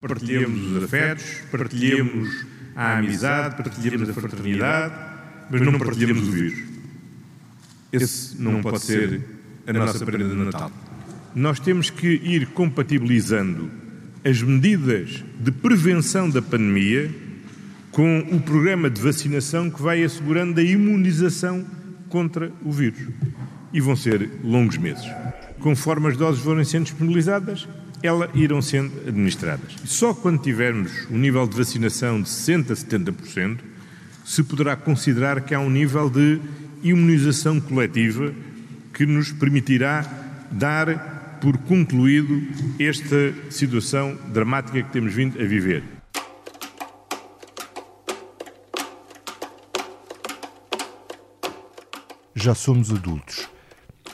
Partilhemos os afetos, partilhemos a amizade, partilhemos a fraternidade, mas não partilhemos o vírus. Esse não pode ser a nossa prenda de Natal. Nós temos que ir compatibilizando as medidas de prevenção da pandemia com o programa de vacinação que vai assegurando a imunização contra o vírus. E vão ser longos meses. Conforme as doses forem sendo disponibilizadas, elas irão sendo administradas. Só quando tivermos um nível de vacinação de 60% a 70%, se poderá considerar que há um nível de imunização coletiva que nos permitirá dar por concluído esta situação dramática que temos vindo a viver. Já somos adultos.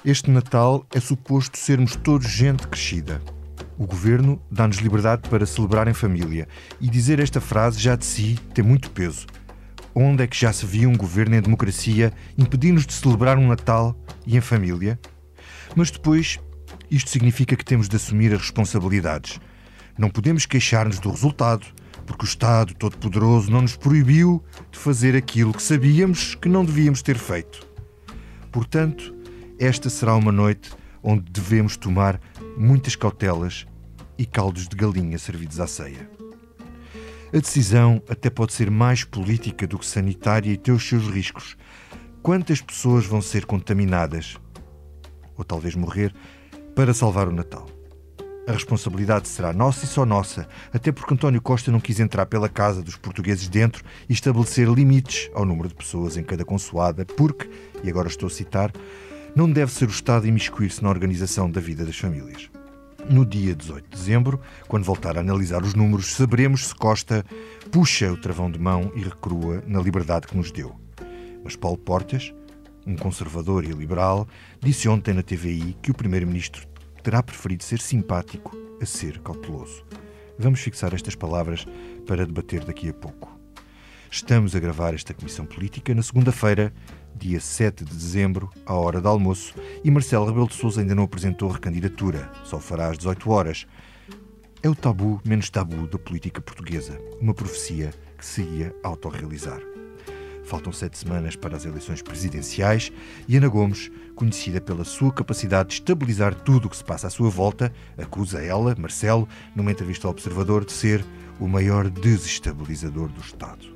Este Natal é suposto sermos todos gente crescida. O governo dá-nos liberdade para celebrar em família e dizer esta frase já de si tem muito peso. Onde é que já se via um governo em democracia impedir-nos de celebrar um Natal e em família? Mas depois, isto significa que temos de assumir as responsabilidades. Não podemos queixar-nos do resultado, porque o Estado Todo-Poderoso não nos proibiu de fazer aquilo que sabíamos que não devíamos ter feito. Portanto, esta será uma noite onde devemos tomar muitas cautelas e caldos de galinha servidos à ceia. A decisão até pode ser mais política do que sanitária e ter os seus riscos. Quantas pessoas vão ser contaminadas, ou talvez morrer, para salvar o Natal? A responsabilidade será nossa e só nossa, até porque António Costa não quis entrar pela casa dos portugueses dentro e estabelecer limites ao número de pessoas em cada consoada, porque, e agora estou a citar, não deve ser o Estado imiscuir-se na organização da vida das famílias. No dia 18 de dezembro, quando voltar a analisar os números, saberemos se Costa puxa o travão de mão e recrua na liberdade que nos deu. Mas Paulo Portas, um conservador e liberal, disse ontem na TVI que o Primeiro-Ministro terá preferido ser simpático a ser cauteloso. Vamos fixar estas palavras para debater daqui a pouco. Estamos a gravar esta comissão política na segunda-feira, dia 7 de dezembro, à hora do almoço, e Marcelo Rebelo de Sousa ainda não apresentou recandidatura, só fará às 18 horas. É o tabu menos tabu da política portuguesa, uma profecia que se ia autorrealizar. Faltam sete semanas para as eleições presidenciais e Ana Gomes, conhecida pela sua capacidade de estabilizar tudo o que se passa à sua volta, acusa ela, Marcelo, numa entrevista ao Observador, de ser o maior desestabilizador do Estado.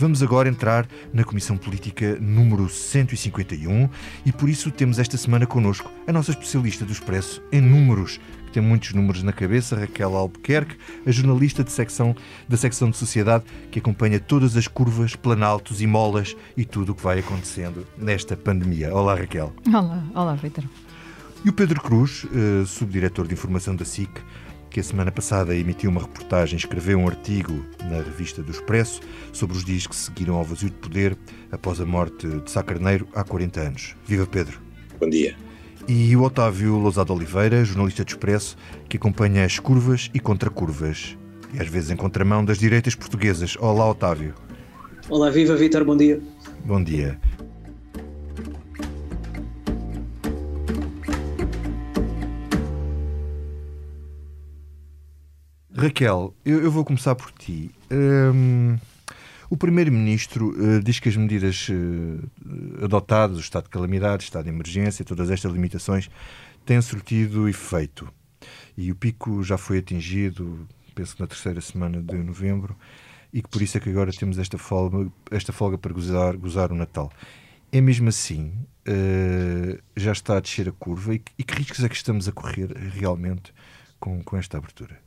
Vamos agora entrar na Comissão Política número 151 e por isso temos esta semana connosco a nossa especialista do Expresso em números, que tem muitos números na cabeça, Raquel Albuquerque, a jornalista de secção, da secção de Sociedade que acompanha todas as curvas, planaltos e molas e tudo o que vai acontecendo nesta pandemia. Olá, Raquel. Olá, olá, Vitor. E o Pedro Cruz, uh, subdiretor de informação da SIC, que a semana passada emitiu uma reportagem, escreveu um artigo na revista do Expresso sobre os dias que seguiram ao vazio de poder após a morte de Sá Carneiro há 40 anos. Viva Pedro! Bom dia! E o Otávio Lousado Oliveira, jornalista do Expresso, que acompanha as curvas e contracurvas, e às vezes em contramão das direitas portuguesas. Olá, Otávio! Olá, viva Vitor, bom dia! Bom dia! Raquel, eu, eu, vou começar por ti. Um, o Primeiro-Ministro uh, diz que as medidas uh, adotadas, o estado de calamidade, o estado de emergência, todas estas limitações, têm surtido efeito. E o pico já foi atingido, penso que na terceira semana de novembro, e que por isso é que agora temos esta folga, esta folga para gozar, gozar o Natal. É mesmo assim? Uh, já está a descer a curva? E, e que riscos é que estamos a correr realmente com, com esta abertura?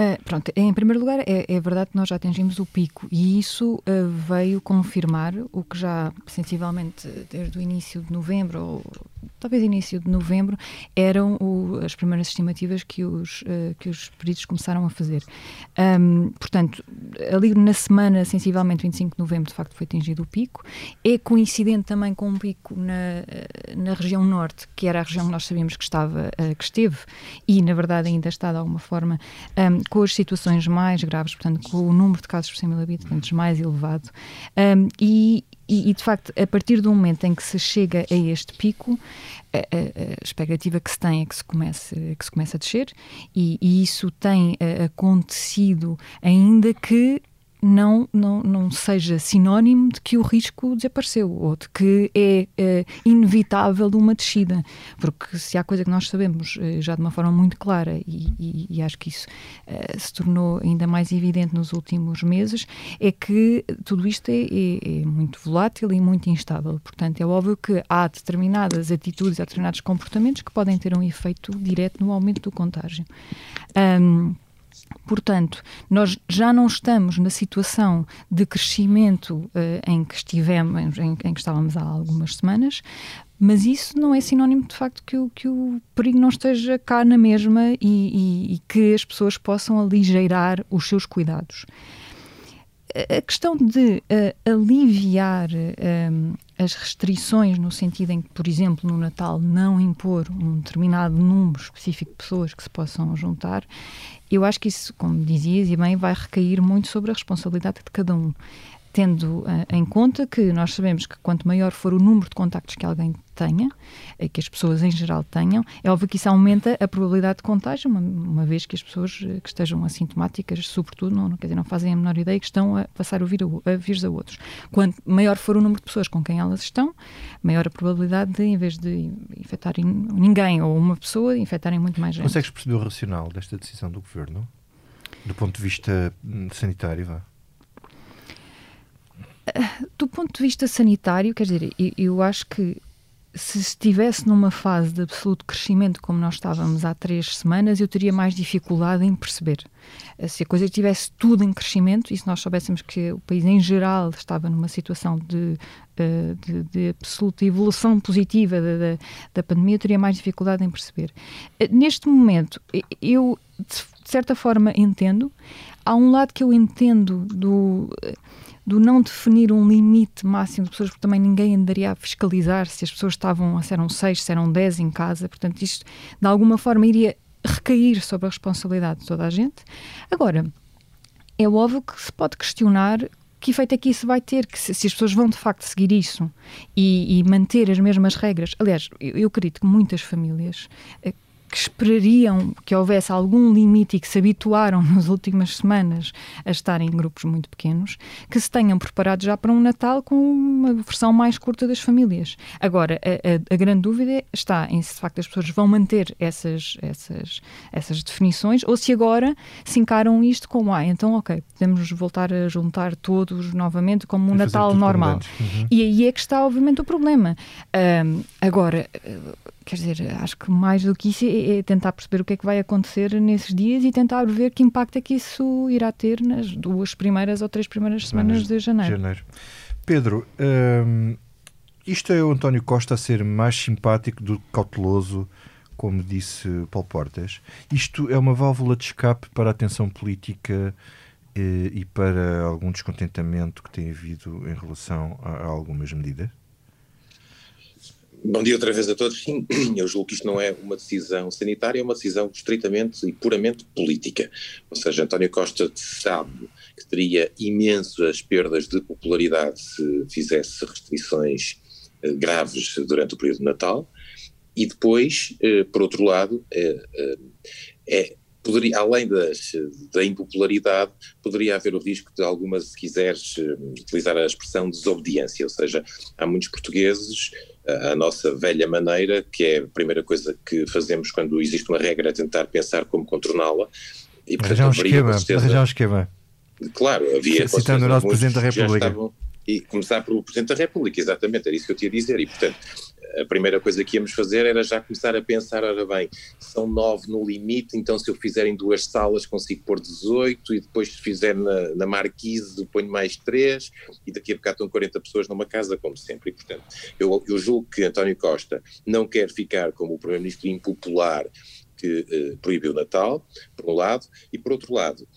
Uh, pronto, em primeiro lugar, é, é, verdade que nós já atingimos o pico e isso uh, veio confirmar o que já, sensivelmente, desde o início de novembro, ou talvez início de novembro, eram o, as primeiras estimativas que os, uh, que os peritos começaram a fazer. Um, portanto, ali na semana, sensivelmente 25 de novembro, de facto foi atingido o pico. É coincidente também com um pico na, na região norte, que era a região que nós sabíamos que estava, que esteve e, na verdade, ainda está de alguma forma. Um, com as situações mais graves, portanto, com o número de casos por 100 mil habitantes mais elevado. Um, e, e, de facto, a partir do momento em que se chega a este pico, a, a, a expectativa que se tem é que se comece, que se comece a descer, e, e isso tem acontecido, ainda que não, não, não seja sinónimo de que o risco desapareceu ou de que é, é inevitável uma descida. Porque se há coisa que nós sabemos eh, já de uma forma muito clara, e, e, e acho que isso uh, se tornou ainda mais evidente nos últimos meses, é que tudo isto é, é, é, muito volátil e muito instável. Portanto, é óbvio que há determinadas atitudes, há determinados comportamentos que podem ter um efeito direto no aumento do contágio. Um, Portanto, nós já não estamos na situação de crescimento uh, em que estivemos, em, em, que estávamos há algumas semanas, mas isso não é sinónimo de facto que o, que o perigo não esteja cá na mesma e, e, e que as pessoas possam aligeirar os seus cuidados. A questão de uh, aliviar uh, as restrições, no sentido em que, por exemplo, no Natal não impor um determinado número específico de pessoas que se possam juntar, eu acho que isso, como dizias e bem, vai recair muito sobre a responsabilidade de cada um tendo uh, em conta que nós sabemos que quanto maior for o número de contactos que alguém tenha, uh, que as pessoas em geral tenham, é óbvio que isso aumenta a probabilidade de contágio, uma, uma vez que as pessoas uh, que estejam assintomáticas, sobretudo, não, quer dizer, não fazem a menor ideia que estão a passar o vírus a, a, a outros. Quanto maior for o número de pessoas com quem elas estão, maior a probabilidade de, em vez de infectarem ninguém ou uma pessoa, infectarem muito mais gente. Consegues perceber o racional desta decisão do governo? Do ponto de vista hum, sanitário, vá? Do ponto de vista sanitário, quer dizer, eu, acho que se estivesse numa fase de absoluto crescimento, como nós estávamos há três semanas, eu teria mais dificuldade em perceber. Se a coisa estivesse tudo em crescimento e se nós soubéssemos que o país em geral estava numa situação de, eh, de, de absoluta evolução positiva da, da, da, pandemia, eu teria mais dificuldade em perceber. Eh, neste momento, eu de certa forma entendo. Há um lado que eu entendo do do não definir um limite máximo de pessoas, porque também ninguém andaria a fiscalizar se as pessoas estavam, se eram seis, se eram dez em casa, portanto isto de alguma forma iria recair sobre a responsabilidade de toda a gente. Agora, é óbvio que se pode questionar que efeito é que isso vai ter, que se, se as pessoas vão de facto seguir isso e, e manter as mesmas regras. Aliás, eu, eu acredito que muitas famílias eh, que esperariam que houvesse algum limite e que se habituaram nas últimas semanas a estar em grupos muito pequenos, que se tenham preparado já para um Natal com uma versão mais curta das famílias. Agora, a, a, a grande dúvida está em se de facto as pessoas vão manter essas, essas, essas definições ou se agora se encaram isto como, ah, então ok, podemos voltar a juntar todos novamente como um Natal normal. Uhum. E aí é que está, obviamente, o problema. Um, agora, quer dizer, acho que mais do que isso é, é, tentar perceber o que é que vai acontecer nesses dias e tentar ver que impacto é que isso irá ter nas duas primeiras ou três primeiras semanas, de janeiro. janeiro. Pedro, hum, isto é o António Costa a ser mais simpático do que cauteloso, como disse Paulo Portas. Isto é uma válvula de escape para a tensão política eh, e para algum descontentamento que tem havido em relação a, a algumas medidas? Bom dia outra vez a todos. Sim, eu julgo que isto não é uma decisão sanitária, é uma decisão estritamente e puramente política. Ou seja, António Costa sabe que teria imensas perdas de popularidade se fizesse restrições eh, graves durante o período de Natal. E depois, eh, por outro lado, é, é poderia, além das, da impopularidade, poderia haver o risco de algumas, se quiseres utilizar a expressão desobediência, ou seja, há muitos portugueses a nossa velha maneira, que é a primeira coisa que fazemos quando existe uma regra, é tentar pensar como contorná-la. E, portanto, arranjar um esquema, certeza, arranjar um esquema. Claro, havia... Citando o nosso Presidente da República. Estavam, e começar pelo Presidente da República, exatamente, era isso que eu tinha a dizer, e portanto a primeira coisa que íamos fazer era já começar a pensar, ora bem, são nove no limite, então se eu fizer em duas salas consigo pôr 18 e depois se fizer na, na Marquise ponho mais três e daqui a bocado estão 40 pessoas numa casa, como sempre. E, portanto, eu, eu julgo que António Costa não quer ficar como o Primeiro-Ministro impopular que eh, proibiu o Natal, por um lado, e por outro lado,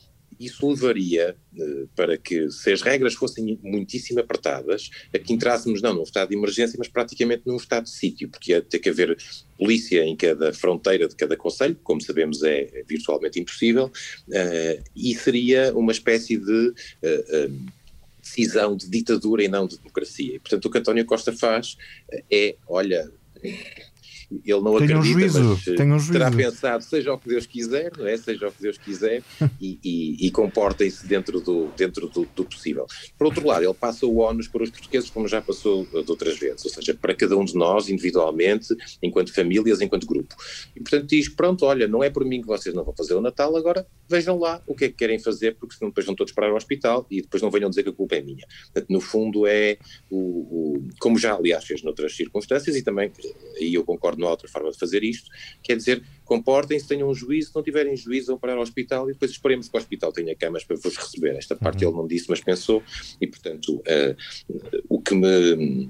isso levaria uh, para que, se as regras fossem muitíssimo apertadas, a que entrássemos não num estado de emergência, mas praticamente num estado de sítio, porque ia ter que haver polícia em cada fronteira de cada conselho, como sabemos é, virtualmente impossível, uh, e seria uma espécie de uh, decisão de ditadura e não de democracia. E, portanto, o que António Costa faz é, olha, ele não tenham acredita, juízo, mas eh, tenham terá juízo. pensado, seja o que Deus quiser, não é? Seja o que Deus quiser, e, e, e comportem-se dentro, do, dentro do, do, possível. Por outro lado, ele passa o ónus para os portugueses, como já passou de outras vezes, ou seja, para cada um de nós, individualmente, enquanto famílias, enquanto grupo. E, portanto, diz, pronto, olha, não é por mim que vocês não vão fazer o Natal, agora vejam lá o que é que querem fazer, porque senão depois vão todos parar ao hospital e depois não venham dizer que a culpa é minha. Portanto, no fundo é, o, o como já aliás fez noutras circunstâncias, e também, e eu concordo, não há outra forma de fazer isto, quer dizer, comportem-se, tenham um juízo, se não tiverem juízo, vão parar ao hospital e depois esperemos que o hospital tenha camas para vos receber. Esta parte uhum. ele não disse, mas pensou, e portanto, uh, o que me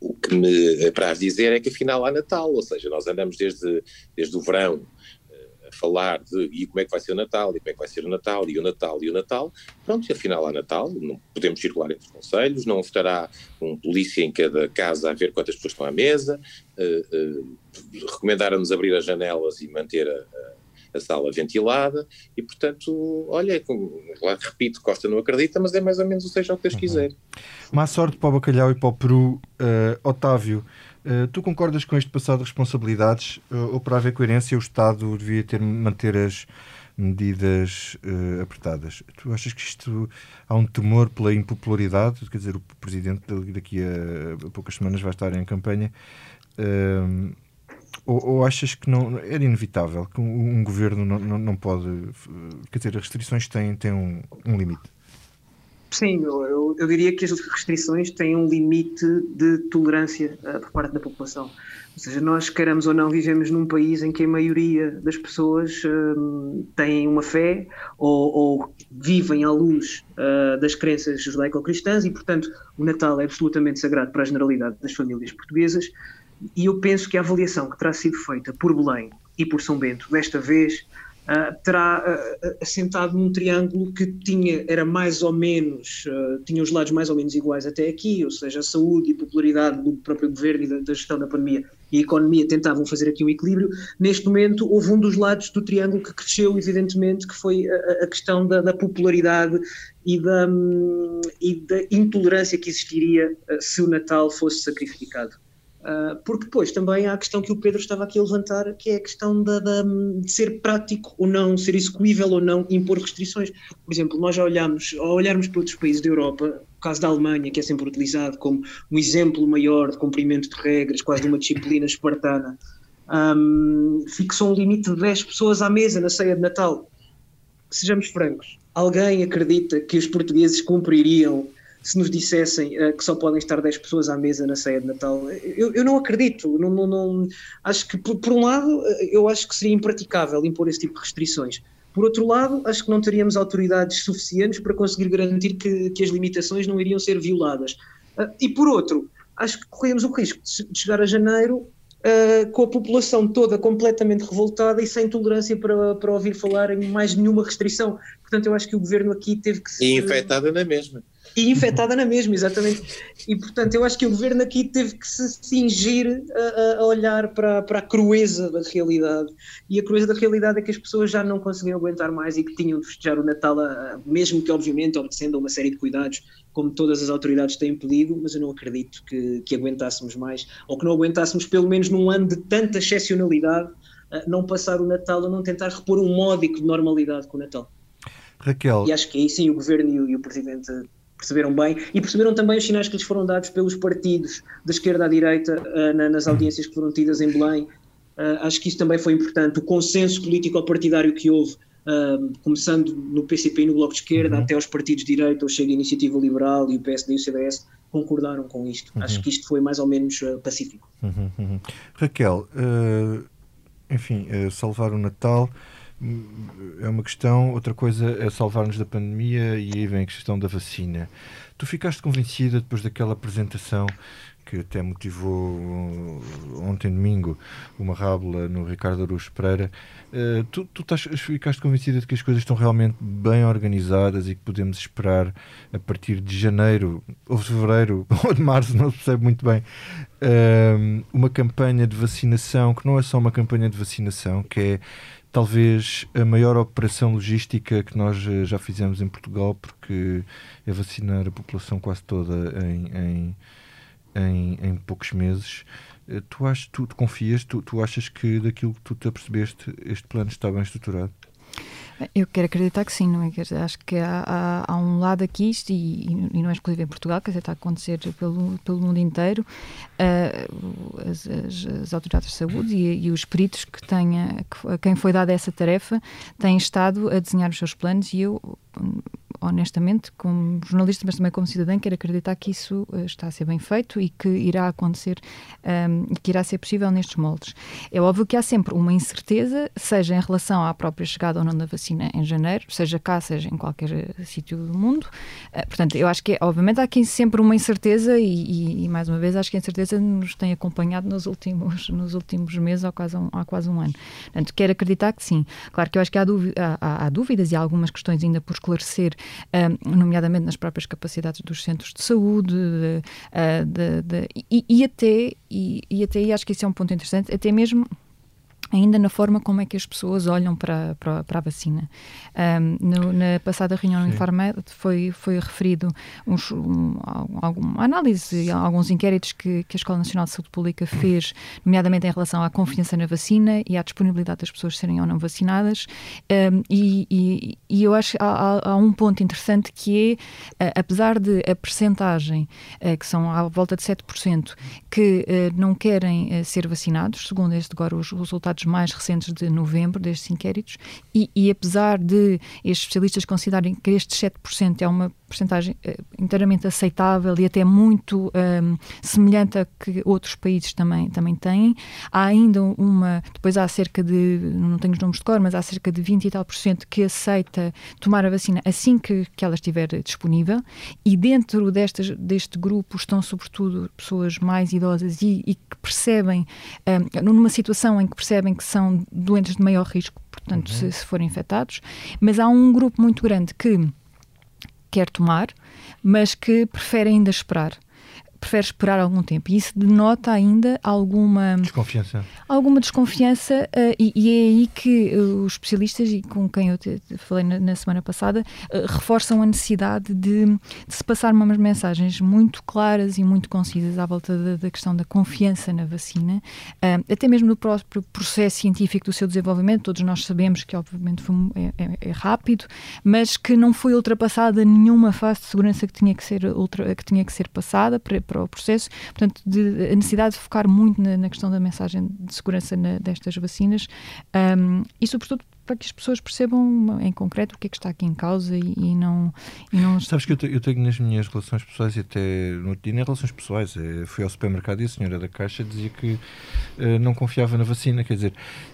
o que me apraz dizer é que afinal há Natal, ou seja, nós andamos desde, desde o verão a falar de e como é que vai ser o Natal, e como é que vai ser o Natal, e o Natal, e o Natal, pronto, e afinal há Natal, não podemos circular entre os conselhos, não estará um polícia em cada casa a ver quantas pessoas estão à mesa, uh, uh, recomendaram-nos abrir as janelas e manter a, a, sala ventilada, e portanto, olha, lá repito, Costa não acredita, mas é mais ou menos o seja o que Deus uhum. quiser. Má sorte para o Bacalhau e para o Peru, uh, Otávio. Uh, tu concordas com este passado de responsabilidades uh, ou para haver coerência o Estado devia ter manter as medidas uh, apertadas? Tu achas que isto há um temor pela impopularidade? Quer dizer, o Presidente daqui a, poucas semanas vai estar em campanha. Ou, ou, achas que não era inevitável que um, um governo não, não, não, pode quer dizer, as restrições têm, têm um, um limite? Sim, eu, eu, diria que as restrições têm um limite de tolerância uh, por parte da população. Ou seja, nós, queiramos ou não, vivemos num país em que a maioria das pessoas uh, têm uma fé ou, ou vivem à luz uh, das crenças judaico-cristãs e, portanto, o Natal é absolutamente sagrado para a generalidade das famílias portuguesas. E eu penso que a avaliação que terá sido feita por Belém e por São Bento, desta vez, uh, terá uh, assentado num triângulo que tinha, era mais ou menos, uh, tinha os lados mais ou menos iguais até aqui, ou seja, a saúde e a popularidade do próprio governo e da, da gestão da pandemia e a economia tentavam fazer aqui um equilíbrio. Neste momento, houve um dos lados do triângulo que cresceu, evidentemente, que foi a, a questão da, da, popularidade e da, um, e da intolerância que existiria se o Natal fosse sacrificado. Uh, porque depois também há a questão que o Pedro estava aqui a levantar, que é a questão da, da, de ser prático ou não, ser execuível ou não, impor restrições. Por exemplo, nós já olhamos, ao olharmos para outros países da Europa, o caso da Alemanha, que é sempre utilizado como um exemplo maior de cumprimento de regras, quase de uma disciplina espartana, um, fixou um limite de 10 pessoas à mesa na ceia de Natal. Sejamos francos, alguém acredita que os portugueses cumpririam se nos dissessem uh, que só podem estar 10 pessoas à mesa na ceia de Natal. Eu, eu não acredito. Não, não, não, acho que, por, por, um lado, eh, eu acho que seria impraticável impor esse tipo de restrições. Por outro lado, acho que não teríamos autoridades suficientes para conseguir garantir que, que as limitações não iriam ser violadas. Uh, e por outro, acho que corremos o risco de chegar a janeiro Uh, com a população toda completamente revoltada e sem tolerância para, para ouvir falar em mais nenhuma restrição. Portanto, eu acho que o governo aqui teve que ser. E infectada na mesma e infectada na mesma, exatamente. E portanto, eu acho que o governo aqui teve que se cingir a, a, olhar para, para a crueza da realidade. E a crueza da realidade é que as pessoas já não conseguiam aguentar mais e que tinham de festejar o Natal, a, mesmo que, obviamente, obedecendo a uma série de cuidados, como todas as autoridades têm pedido, mas eu não acredito que, que aguentássemos mais, ou que não aguentássemos, pelo menos num ano de tanta excepcionalidade, não passar o Natal a não tentar repor um módico de normalidade com o Natal. Raquel. E acho que aí sim o governo e o, e o presidente perceberam bem e perceberam também os sinais que lhes foram dados pelos partidos da esquerda à direita uh, na, nas audiências que foram tidas em Belém. Uh, acho que isso também foi importante. O consenso político-partidário que houve, uh, começando no PCP e no Bloco de Esquerda, uhum. até aos partidos de direita, o Chega Iniciativa Liberal e o PSD e o CDS, concordaram com isto. Uhum. Acho que isto foi mais ou menos pacífico. Uhum, uhum. Raquel, enfim, salvar o Natal é uma questão, outra coisa é salvar-nos da pandemia e aí vem a questão da vacina. Tu ficaste convencida depois daquela apresentação que até motivou ontem domingo uma rábula no Ricardo Aruz Pereira. Uh, tu, tu estás, ficaste convencida de que as coisas estão realmente bem organizadas e que podemos esperar a partir de janeiro ou fevereiro ou de março, não se percebe muito bem, uh, uma campanha de vacinação que não é só uma campanha de vacinação, que é talvez a maior operação logística que nós eh, já fizemos em Portugal, porque é vacinar a população quase toda em, em, em, em poucos meses. Eh, tu, achas, tu, tu confias, tu, tu achas que daquilo que tu te apercebeste, este plano está bem estruturado? Eu quero acreditar que sim, não é? Acho que há, há, há um lado aqui, isto, e, e, não é exclusivo em Portugal, quer dizer, está a acontecer pelo, pelo mundo inteiro, uh, as, as, as, autoridades de saúde e, e os peritos que tenha, que, a quem foi dada essa tarefa têm estado a desenhar os seus planos e eu honestamente, como jornalista, mas também como cidadã, quero acreditar que isso uh, está a ser bem feito e que irá acontecer um, ehm, e que irá ser possível nestes moldes. É óbvio que há sempre uma incerteza, seja em relação à própria chegada ou não da vacina em janeiro, seja cá, seja em qualquer uh, sítio do mundo. Uh, portanto, eu acho que, é, obviamente, há aqui sempre uma incerteza e, e, mais uma vez, acho que a incerteza nos tem acompanhado nos últimos, nos últimos meses, há quase, um, há quase um ano. Portanto, quero acreditar que sim. Claro que eu acho que há, há, há dúvidas e há algumas questões ainda por esclarecer nomeadamente nas próprias capacidades dos centros de saúde, de, de, de, e, e, até, e, e até, e acho que isso é um ponto interessante, até mesmo ainda na forma como é que as pessoas olham para, para, para a vacina. Um, no, na passada reunião Sim. Infarmed foi, foi referido uns, um, alguma análise, alguns inquéritos que, que a Escola Nacional de Saúde Pública fez, nomeadamente em relação à confiança na vacina e à disponibilidade das pessoas serem ou não vacinadas. Um, e, e, e, eu acho que há, há, um ponto interessante que é, apesar de a percentagem, uh, que são à volta de 7%, que uh, não querem uh, ser vacinados, segundo este agora os resultados dados mais recentes de novembro destes inquéritos, e, e apesar de estes especialistas considerarem que estes 7% é uma porcentagem uh, inteiramente aceitável e até muito um, ehm, semelhante a que outros países também, também têm, há ainda uma, depois há cerca de, não tenho os números de cor, mas há cerca de 20 e tal por cento que aceita tomar a vacina assim que, que ela estiver disponível, e dentro destas, deste grupo estão sobretudo pessoas mais idosas e, e que percebem, um, ehm, numa situação em que percebem que são doentes de maior risco, portanto, uhum. se, se forem infectados, mas há um grupo muito grande que quer tomar, mas que prefere ainda esperar prefere esperar algum tempo. E isso denota ainda alguma desconfiança. Alguma desconfiança, uh, e, e, é aí que uh, os especialistas, e com quem eu te, te falei na, na, semana passada, uh, reforçam a necessidade de, de, se passar umas mensagens muito claras e muito concisas à volta da, da questão da confiança na vacina, até mesmo no próprio processo científico do seu desenvolvimento. Todos nós sabemos que, obviamente, foi, é, é, é, rápido, mas que não foi ultrapassada nenhuma fase de segurança que tinha que ser, ultra, que tinha que ser passada para para o processo. Portanto, de, a necessidade de focar muito na, na questão da mensagem de segurança na, destas vacinas um, e, sobretudo, para que as pessoas percebam em concreto o que é que está aqui em causa e, e não, e não. Sabes que eu, eu, tenho nas minhas relações pessoais e até no dia nem relações pessoais. É, fui ao supermercado e a senhora da caixa dizia que uh, não confiava na vacina. Quer dizer,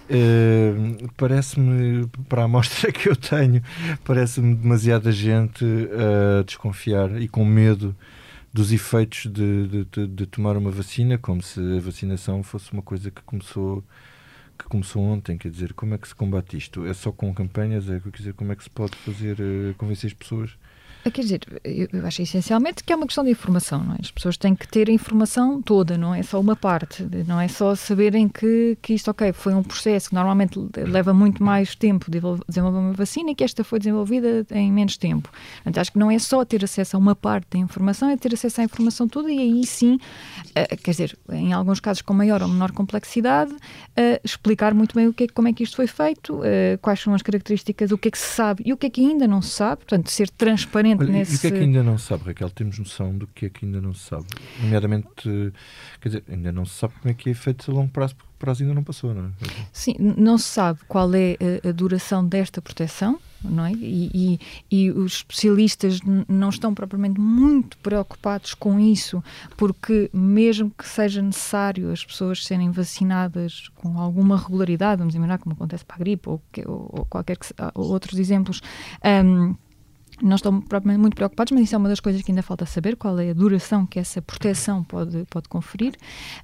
uh, parece-me, para a amostra que eu tenho, parece-me demasiada gente a desconfiar e com medo dos efeitos de, de, de, de, tomar uma vacina, como se a vacinação fosse uma coisa que começou que começou ontem, quer dizer, como é que se combate isto? É só com campanhas? É, quer dizer, como é que se pode fazer, uh, convencer as pessoas? Ah, quer dizer, eu acho essencialmente que é uma questão de informação, não é? As pessoas têm que ter a informação toda, não é só uma parte, não é só saberem que, que isto, ok, foi um processo que normalmente leva muito mais tempo de desenvolver uma vacina e que esta foi desenvolvida em menos tempo. Portanto, acho que não é só ter acesso a uma parte da informação, é ter acesso à informação toda e aí sim, uh, quer dizer, em alguns casos com maior ou menor complexidade, uh, explicar muito bem o que é, como é que isto foi feito, quais são as características, o que é que se sabe e o que é que ainda não se sabe, portanto, ser transparente Olha, nesse... E o que é que ainda não se sabe, Raquel? Temos noção do que é que ainda não se sabe? Nomeadamente, quer dizer, ainda não se sabe como é que é feito a longo prazo, porque o prazo ainda não passou, não é? Sim, não se sabe qual é a, a duração desta proteção, não é? E, e, e, os especialistas não estão propriamente muito preocupados com isso, porque mesmo que seja necessário as pessoas serem vacinadas com alguma regularidade, vamos imaginar como acontece para a gripe ou, ou, ou qualquer que, ou outros exemplos, um, não estão propriamente muito preocupados, mas isso é uma das coisas que ainda falta saber, qual é a duração que essa proteção pode, pode conferir.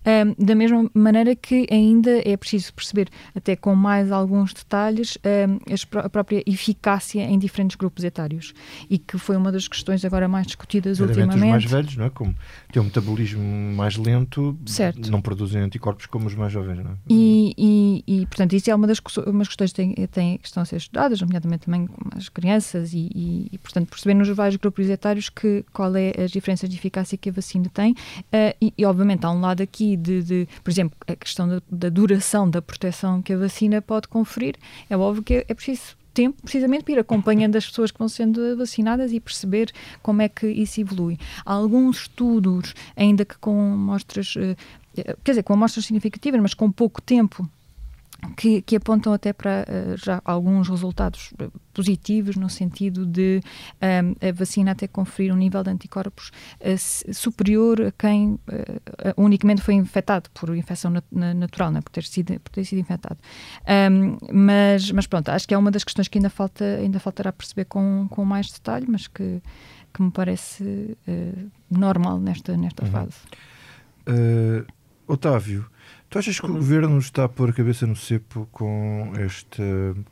Um, da mesma maneira que ainda é preciso perceber, até com mais alguns detalhes, um, a própria eficácia em diferentes grupos etários. E que foi uma das questões agora mais discutidas ultimamente. Os mais velhos, não é? Como têm um metabolismo mais lento, certo. não produzem anticorpos como os mais jovens, não é? E, e, e, portanto, isso é uma das umas questões que, tem, que estão a ser estudadas, nomeadamente também com as crianças, e, e, portanto, perceber nos vários grupos etários que, qual é as diferenças de eficácia que a vacina tem. Uh, e, e, obviamente, há um lado aqui de, de por exemplo, a questão da, da, duração da proteção que a vacina pode conferir. É óbvio que é, preciso tempo precisamente para ir acompanhando as pessoas que vão sendo vacinadas e perceber como é que isso evolui. Há alguns estudos, ainda que com amostras, eh, quer dizer, com amostras significativas, mas com pouco tempo que, que, apontam até para uh, já alguns resultados positivos no sentido de um, a vacina até conferir um nível de anticorpos uh, superior a quem uh, unicamente foi infectado por infecção nat natural, né, por, ter sido, por ter sido infectado. Um, mas, mas pronto, acho que é uma das questões que ainda, falta, ainda faltará perceber com, com mais detalhe, mas que, que me parece normal nesta, nesta uhum. fase. Otávio, Tu achas que o governo está a pôr a cabeça no cepo com esta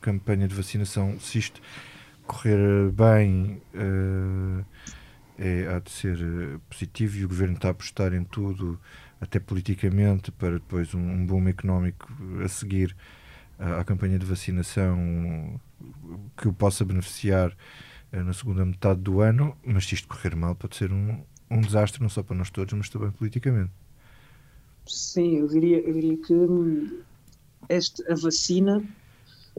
campanha de vacinação? Se isto correr bem, uh, é, há de ser eh, positivo e o governo está a apostar em tudo, até politicamente, para depois um, um boom económico a seguir à, à campanha de vacinação que o possa beneficiar uh, na segunda metade do ano. Mas se isto correr mal, pode ser um, um desastre, não só para nós todos, mas também politicamente. Sim, eu diria, eu diria que hum, este, a vacina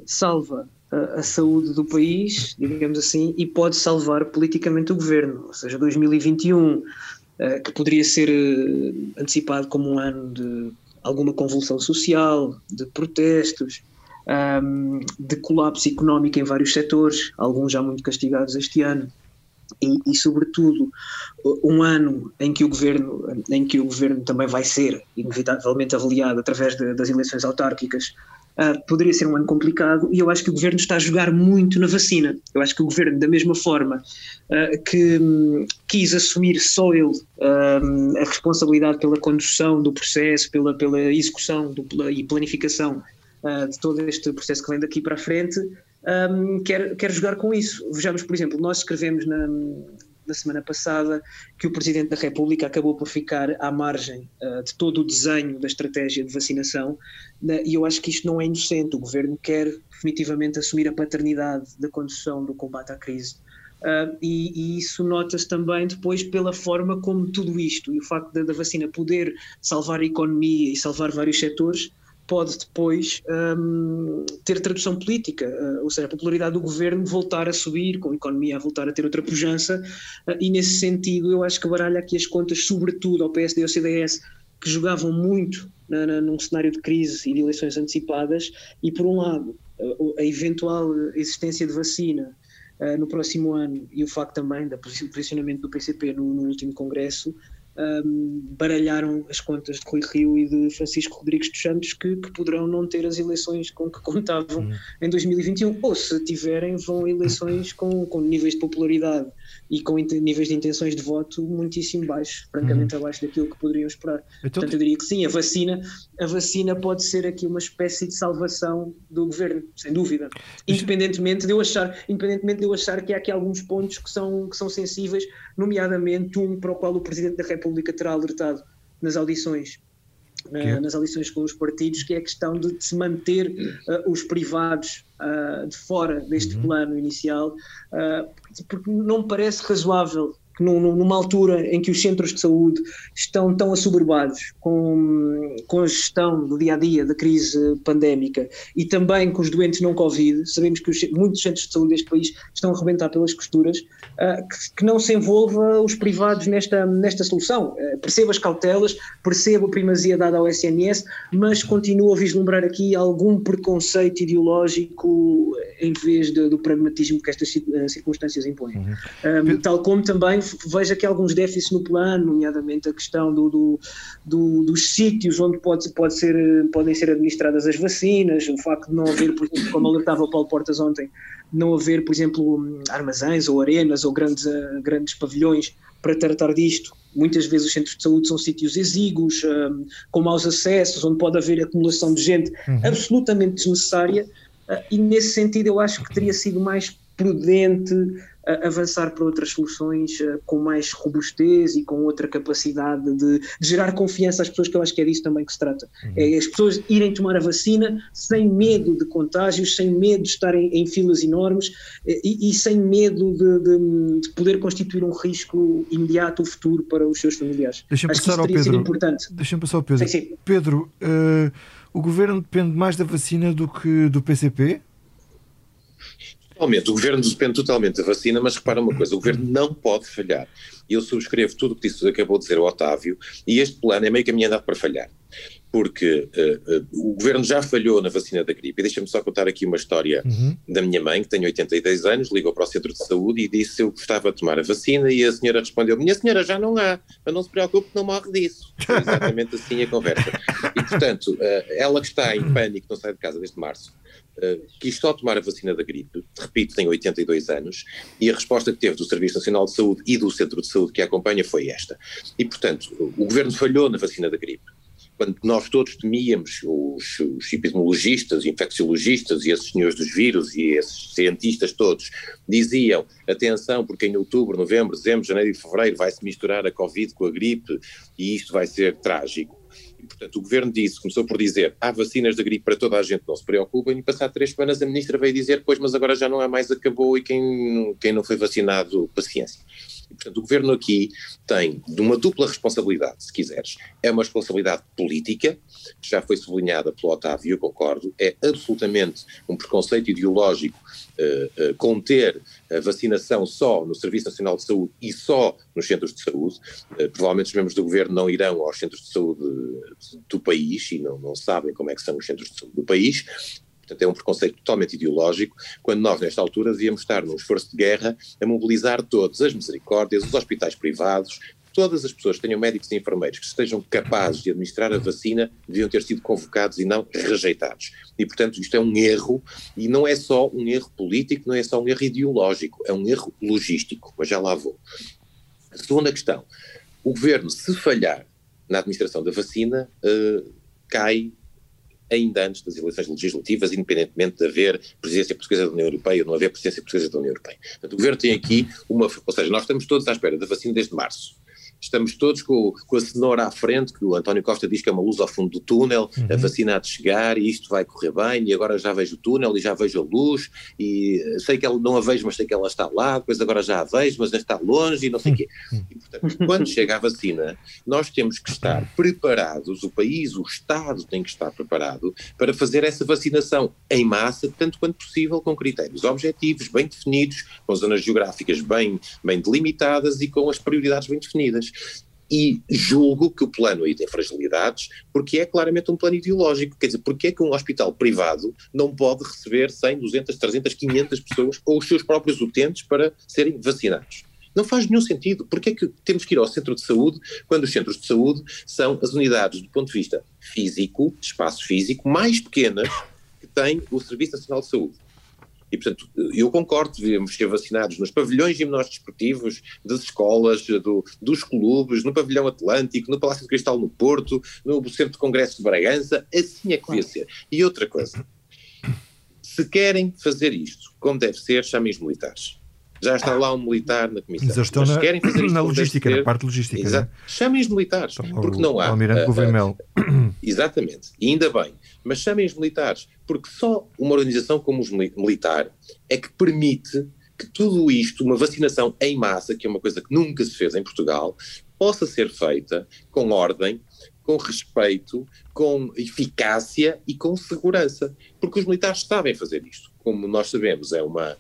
salva a, a, saúde do país, digamos assim, e pode salvar politicamente o governo. Ou seja, 2021, eh, que poderia ser eh, antecipado como um ano de alguma convulsão social, de protestos, hum, de colapso económico em vários setores, alguns já muito castigados este ano e, e, sobretudo um ano em que o governo em que o governo também vai ser inevitavelmente avaliado através de, das eleições autárquicas uh, poderia ser um ano complicado e eu acho que o governo está a jogar muito na vacina. Eu acho que o governo da mesma forma uh, que um, quis assumir só ele uh, a responsabilidade pela condução do processo pela pela execução do, e planificação de todo este processo que vem daqui para a frente um, quer, quer jogar com isso. Vejamos, por exemplo, nós escrevemos na, na semana passada que o Presidente da República acabou por ficar à margem uh, de todo o desenho da estratégia de vacinação né, e eu acho que isto não é inocente. O Governo quer definitivamente assumir a paternidade da condução do combate à crise. Uh, e, e, isso nota-se também depois pela forma como tudo isto e o facto da, da vacina poder salvar a economia e salvar vários setores pode depois um, ter tradução política, uh, ou seja, a popularidade do governo voltar a subir, com a economia a voltar a ter outra pujança, uh, e nesse sentido eu acho que baralha aqui as contas, sobretudo ao PSD e ao CDS, que jogavam muito na, na, num cenário de crise e de eleições antecipadas, e por um lado, a, a eventual existência de vacina uh, no próximo ano e o facto também do posicionamento do PCP no, no último congresso um, baralharam as contas de Rui Rio e de Francisco Rodrigues dos Santos que, que poderão não ter as eleições com que contavam uhum. em 2021 ou se tiverem vão eleições com, com níveis de popularidade e com níveis de intenções de voto muitíssimo baixos, francamente uhum. abaixo daquilo que poderiam esperar. Então, Portanto, eu diria que sim, a vacina, a vacina pode ser aqui uma espécie de salvação do governo, sem dúvida. Independentemente de eu achar, independentemente de eu achar que há aqui alguns pontos que são, que são sensíveis, nomeadamente um para o qual o Presidente da República terá alertado nas audições uh, nas audições com os partidos, que é a questão de, de se manter uh, os privados uh, de fora deste uhum. plano inicial, porque não me parece razoável numa altura em que os centros de saúde estão tão assoberbados com, com a gestão do dia a dia da crise pandémica e também com os doentes não Covid, sabemos que os, muitos centros de saúde deste país estão a arrebentar pelas costuras, uh, que, que, não se envolva os privados nesta, nesta solução. Uh, percebo as cautelas, percebo a primazia dada ao SNS, mas continuo a vislumbrar aqui algum preconceito ideológico em vez de, do pragmatismo que estas circunstâncias impõem. Uhum. Um, tal como também vejo aqui alguns déficits no plano, nomeadamente a questão do, do, do, dos sítios onde pode, pode ser, podem ser administradas as vacinas, o facto de não haver, por exemplo, como alertava o Paulo Portas ontem, não haver, por exemplo, armazéns ou arenas ou grandes, uh, grandes pavilhões para tratar disto. Muitas vezes os centros de saúde são sítios exíguos, um, com maus acessos, onde pode haver acumulação de gente uhum. absolutamente desnecessária, uh, e nesse sentido eu acho que teria sido mais prudente avançar para outras soluções uh, com mais robustez e com outra capacidade de, de, gerar confiança às pessoas, que eu acho que é disso também que se trata. Uhum. É as pessoas irem tomar a vacina sem medo de contágios, sem medo de estarem em filas enormes eh, e, e sem medo de, de, de, poder constituir um risco imediato, futuro para os seus familiares. Deixa-me passar ao Pedro. Deixa-me passar ao Pedro. Sim, sim. Pedro, uh, o governo depende mais da vacina do que do PCP? Totalmente, o governo depende totalmente da vacina, mas repara uma coisa: o governo não pode falhar. E eu subscrevo tudo o que disse, acabou de dizer o Otávio, e este plano é meio caminho andado para falhar. Porque uh, uh, o governo já falhou na vacina da gripe. E deixa-me só contar aqui uma história uhum. da minha mãe, que tem 82 anos, ligou para o centro de saúde e disse se eu gostava de tomar a vacina. E a senhora respondeu: Minha senhora, já não há, mas não se preocupe, não morre disso. Foi exatamente assim a conversa. E portanto, uh, ela que está em pânico, não sai de casa desde março, quis só tomar a vacina da gripe, repito, tem 82 anos, e a resposta que teve do Serviço Nacional de Saúde e do Centro de Saúde que a acompanha foi esta. E, portanto, o governo falhou na vacina da gripe. Quando nós todos temíamos, os, os epidemiologistas, infecciologistas e esses senhores dos vírus e esses cientistas todos diziam: atenção, porque em outubro, novembro, dezembro, janeiro e fevereiro vai-se misturar a Covid com a gripe e isto vai ser trágico portanto, o governo disse, começou por dizer, há vacinas da gripe para toda a gente, não se preocupem, e passado três semanas a ministra veio dizer, pois, mas agora já não há mais, acabou, e quem, quem não foi vacinado, paciência. E, portanto, o governo aqui tem uma dupla responsabilidade, se quiseres. É uma responsabilidade política, que já foi sublinhada pelo Otávio, eu concordo, é absolutamente um preconceito ideológico uh, uh, conter a vacinação só no Serviço Nacional de Saúde e só nos centros de saúde. Uh, provavelmente os membros do governo não irão aos centros de saúde do país e não, não sabem como é que são os centros de saúde do país. Portanto, é um preconceito totalmente ideológico, quando nós, nesta altura, devíamos estar num esforço de guerra a mobilizar todos, as misericórdias, os hospitais privados, todas as pessoas que tenham médicos e enfermeiros que estejam capazes de administrar a vacina deviam ter sido convocados e não rejeitados. E, portanto, isto é um erro, e não é só um erro político, não é só um erro ideológico, é um erro logístico, mas já lá vou. A segunda questão, o governo, se falhar na administração da vacina, uh, cai ainda antes das eleições legislativas, independentemente de haver presidência portuguesa da União Europeia ou não haver presidência portuguesa da União Europeia. Portanto, o governo tem aqui uma. Ou seja, nós estamos todos à espera da vacina desde março estamos todos com, com, a cenoura à frente, que o António Costa diz que é uma luz ao fundo do túnel, uhum. a vacina há de chegar e isto vai correr bem, e agora já vejo o túnel e já vejo a luz, e sei que ela não a vejo, mas sei que ela está lá, depois agora já a vejo, mas está longe e não sei o quê. Uhum. E, portanto, quando chega a vacina, nós temos que estar preparados, o país, o Estado tem que estar preparado para fazer essa vacinação em massa, tanto quanto possível, com critérios objetivos, bem definidos, com zonas geográficas bem, bem delimitadas e com as prioridades bem definidas e julgo que o plano aí tem fragilidades, porque é claramente um plano ideológico. Quer dizer, porque é que um hospital privado não pode receber 100, 200, 300, 500 pessoas ou os seus próprios utentes para serem vacinados? Não faz nenhum sentido. Porque é que temos que ir ao centro de saúde quando os centros de saúde são as unidades, do ponto de vista físico, espaço físico, mais pequenas que tem o Serviço Nacional de Saúde? E, portanto, eu concordo, devíamos ser vacinados nos pavilhões desportivos, das escolas, do, dos clubes, no pavilhão Atlântico, no Palácio de Cristal no Porto, no Centro de Congresso de Bragança, assim é que devia ser. E outra coisa, se querem fazer isto como deve ser, chamem os militares. Já está lá um militar na comissão. Mas eles estão Mas na, querem fazer na logística, na parte logística. Exato. Né? Chamem os militares, porque não há. O Almirante uh, Gouvermel. Uh, exatamente, e ainda bem. Mas chamem os militares, porque só uma organização como os militar é que permite que tudo isto, uma vacinação em massa, que é uma coisa que nunca se fez em Portugal, possa ser feita com ordem, com respeito, com eficácia e com segurança. Porque os militares sabem fazer isto. Como nós sabemos, é uma,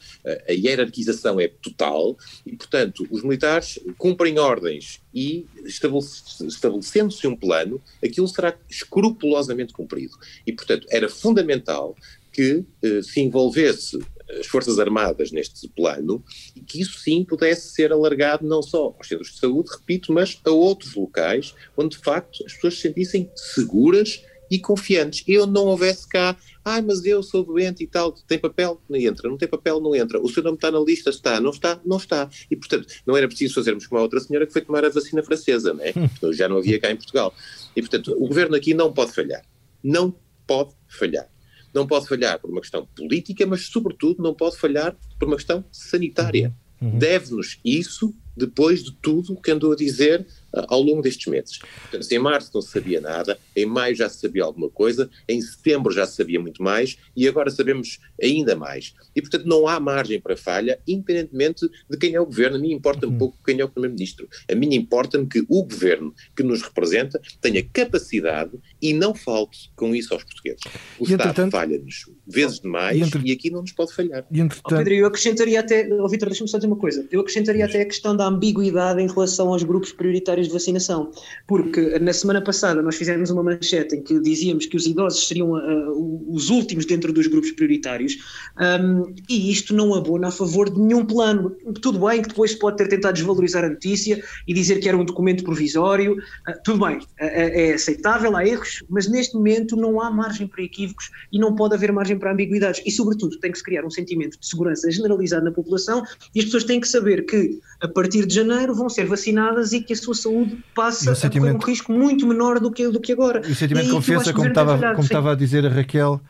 a hierarquização é total e, portanto, os militares cumprem ordens e estabelecendo-se um plano, aquilo será escrupulosamente cumprido. E, portanto, era fundamental que eh, se envolvesse as Forças Armadas neste plano e que isso sim pudesse ser alargado não só aos centros de saúde, repito, mas a outros locais onde de facto as pessoas se sentissem seguras e confiantes. E onde não houvesse cá, ai, ah, mas eu sou doente e tal, tem papel? Não entra, não tem papel? Não entra. O seu nome está na lista? Está, não está? Não está. E portanto, não era preciso fazermos como a outra senhora que foi tomar a vacina francesa, né? Já não havia cá em Portugal. E portanto, o governo aqui não pode falhar. Não pode falhar. não pode falhar por uma questão política, mas, sobretudo, não pode falhar por uma questão sanitária. Uhum. Deve-nos isso depois de tudo o que andou a dizer ao longo destes meses. Portanto, em março não se sabia nada, em maio já se sabia alguma coisa, em setembro já se sabia muito mais e agora sabemos ainda mais. E, portanto, não há margem para falha, independentemente de quem é o governo. A mim importa-me uhum. pouco quem é o primeiro-ministro. A mim importa-me que o governo que nos representa tenha capacidade e não falte com isso aos portugueses. O e, Estado falha-nos vezes demais e, entre... e, aqui não nos pode falhar. E entretanto... Oh, Pedro, eu acrescentaria até, oh, Vitor, deixa-me só dizer uma coisa. Eu acrescentaria até a questão da ambiguidade em relação aos grupos prioritários de vacinação, porque na semana passada nós fizemos uma manchete em que dizíamos que os idosos seriam uh, os últimos dentro dos grupos prioritários um, e isto não abona a favor de nenhum plano. Tudo bem que depois pode ter tentado desvalorizar a notícia e dizer que era um documento provisório, uh, tudo bem, uh, é aceitável, há erros, mas neste momento não há margem para equívocos e não pode haver margem para ambiguidades e, sobretudo, tem que se criar um sentimento de segurança generalizado na população e as pessoas têm que saber que a partir de janeiro vão ser vacinadas e que a sua saúde passa sentimento... a um risco muito menor do que, do que agora. E o sentimento de confiança, como, estava, como estava a dizer a Raquel,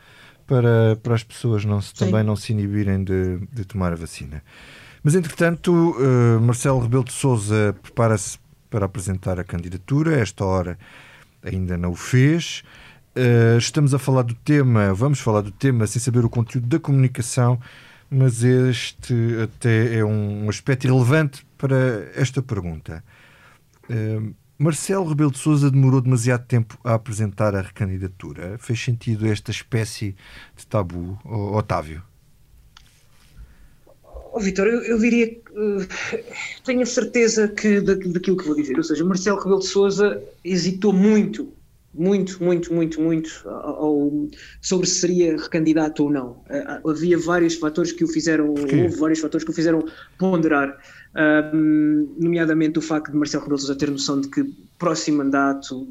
para, para as pessoas não se, também não se inibirem de, de tomar a vacina. Mas, entretanto, uh, Marcelo Rebelo de Souza prepara-se para apresentar a candidatura. esta hora ainda não o fez. Uh, estamos a falar do tema, vamos falar do tema sem saber o conteúdo da comunicação mas este até é um aspecto relevante para esta pergunta. Marcelo Rebelo de Sousa demorou demasiado tempo a apresentar a recandidatura. Fez sentido esta espécie de tabu, Otávio? Oh, Vitor, eu, eu, diria que uh, tenho a certeza que daquilo que vou dizer. Ou seja, Marcelo Rebelo de Sousa hesitou muito muito, muito, muito, muito ao, sobre se seria recandidato ou não. Havia vários fatores que o fizeram, houve vários fatores que o fizeram ponderar, um, nomeadamente o facto de Marcelo Rebelo Sousa ter noção de que próximo mandato,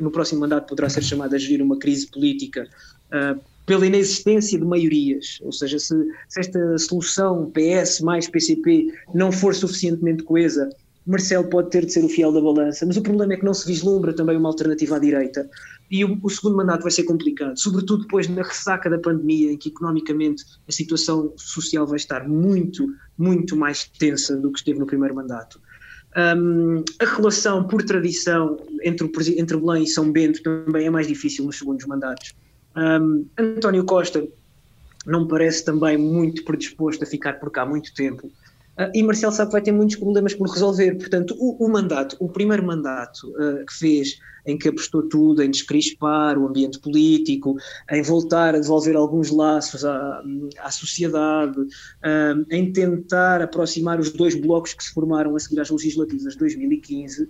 no próximo mandato poderá ser chamado a gerir uma crise política uh, pela inexistência de maiorias, ou seja, se, se esta solução PS mais PCP não for suficientemente coesa, Marcelo pode ter de ser o fiel da balança, mas o problema é que não se vislumbra também uma alternativa à direita. E o, o, segundo mandato vai ser complicado, sobretudo depois na ressaca da pandemia, em que economicamente a situação social vai estar muito, muito mais tensa do que esteve no primeiro mandato. Um, a relação, por tradição, entre, o, entre Belém e São Bento também é mais difícil nos segundos mandatos. Um, António Costa não parece também muito predisposto a ficar por cá muito tempo. Uh, e Marcelo sabe que vai ter muitos problemas por resolver. Portanto, o, o mandato, o primeiro mandato uh, que fez, em que apostou tudo em descrispar o ambiente político, em voltar a devolver alguns laços à, à sociedade, uh, em tentar aproximar os dois blocos que se formaram a seguir às legislativas de 2015,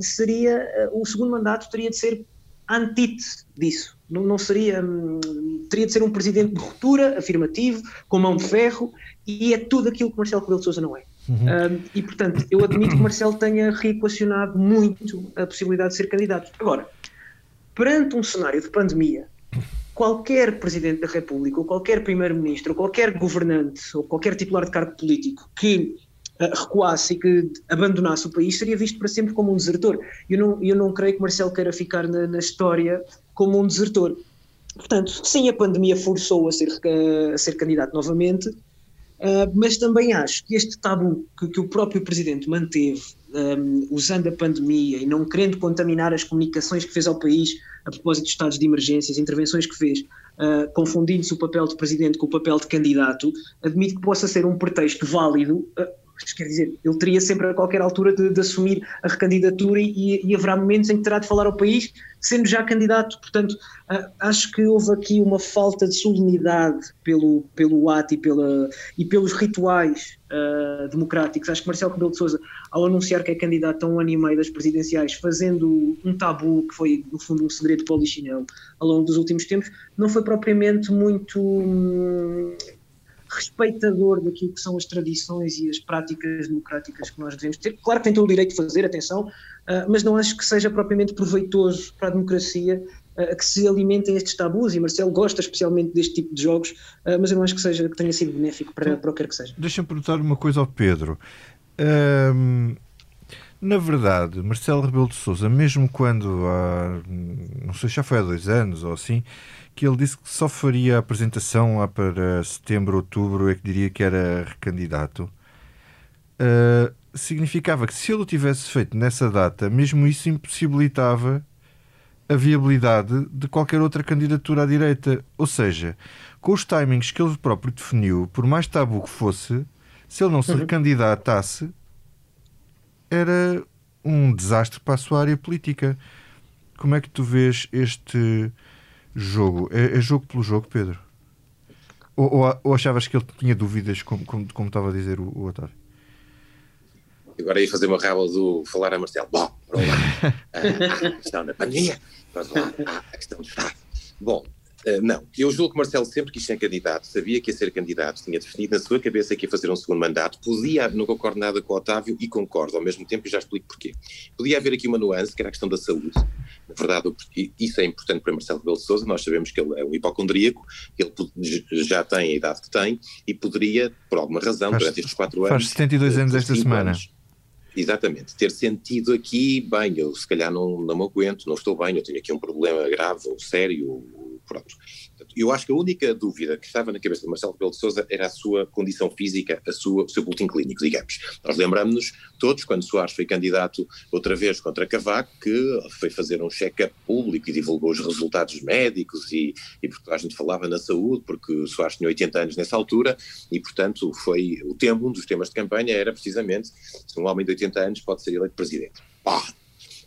seria o segundo mandato teria de ser antítese disso. Não, não seria. Hum, teria de ser um presidente de ruptura, afirmativo, com mão de ferro, e é tudo aquilo que Marcelo Rebelo de Sousa não é. Uhum. Um, e, portanto, eu admito que Marcelo tenha reequacionado muito a possibilidade de ser candidato. Agora, perante um cenário de pandemia, qualquer Presidente da República, ou qualquer Primeiro-Ministro, ou qualquer governante, ou qualquer titular de cargo político que uh, recuasse e que abandonasse o país, seria visto para sempre como um desertor. Eu não, eu não creio que Marcelo queira ficar na, na história como um desertor. Portanto, sim, a pandemia forçou a ser, a ser candidato novamente, Uh, mas também acho que este tabu que, que o próprio Presidente manteve, um, usando a pandemia e não querendo contaminar as comunicações que fez ao país a propósito de estados de emergência, intervenções que fez, uh, confundindo-se o papel de Presidente com o papel de candidato, admito que possa ser um pretexto válido. Uh, quer dizer, ele teria sempre a qualquer altura de, de assumir a recandidatura e, e, haverá momentos em que terá de falar ao país, sendo já candidato. Portanto, acho que houve aqui uma falta de solenidade pelo, pelo ato e, pela, e pelos rituais uh, democráticos. Acho que Marcelo Rebelo de Sousa, ao anunciar que é candidato a um ano e meio das presidenciais, fazendo um tabu que foi, no fundo, um segredo polichinelo ao longo dos últimos tempos, não foi propriamente muito. Hum, respeitador daquilo que são as tradições e as práticas democráticas que nós devemos ter. Claro que tem todo o direito de fazer, atenção, uh, mas não acho que seja propriamente proveitoso para a democracia uh, que se alimentem estes tabus, e Marcelo gosta especialmente deste tipo de jogos, uh, mas eu não acho que, seja, que tenha sido benéfico para, para o que quer que seja. Deixa-me perguntar uma coisa ao Pedro. na verdade, Marcelo Rebelo de Sousa, mesmo quando há, não sei, já foi há dois anos ou assim, que ele disse que só faria a apresentação lá para setembro, outubro, é que diria que era recandidato. Uh, significava que se ele o tivesse feito nessa data, mesmo isso impossibilitava a viabilidade de qualquer outra candidatura à direita. Ou seja, com os timings que ele próprio definiu, por mais tabu que fosse, se ele não se uhum. recandidatasse, era um desastre para a sua área política. Como é que tu vês este jogo? É, é jogo pelo jogo, Pedro? Ou, ou, ou, achavas que ele tinha dúvidas, como, como, como estava a dizer o, o Otávio? Agora ia fazer uma raba do falar a Marcelo. Bom, vamos lá. a questão da pandemia, vamos lá. a questão do Estado. Bom, não, eu julgo que Marcelo sempre quis ser candidato, sabia que ia ser candidato, tinha definido na sua cabeça que ia fazer um segundo mandato, podia, não concordo nada com o Otávio e concordo ao mesmo tempo e já explico porquê. Podia haver aqui uma nuance, que era a questão da saúde. Na verdade, isso é importante para Marcelo Rebelo de Sousa, nós sabemos que ele é um hipocondríaco, ele já tem a idade que tem e poderia, por alguma razão, faz, durante estes quatro anos... Faz 72 anos esta semana. Anos, Exatamente, ter sentido aqui, bem, eu se calhar não, não me aguento, não estou bem, eu tenho aqui um problema grave ou sério, pronto. Eu acho que a única dúvida que estava na cabeça de Marcelo Rebelo de Sousa era a sua condição física, a sua, o seu boletim clínico, digamos. Nós lembramos-nos todos, quando Soares foi candidato outra vez contra Cavaco, que foi fazer um check-up público e divulgou os resultados médicos e, e porque a gente falava na saúde, porque Soares tinha 80 anos nessa altura e, portanto, foi o tema, um dos temas de campanha era precisamente se um homem de 80 anos pode ser eleito presidente. Pá!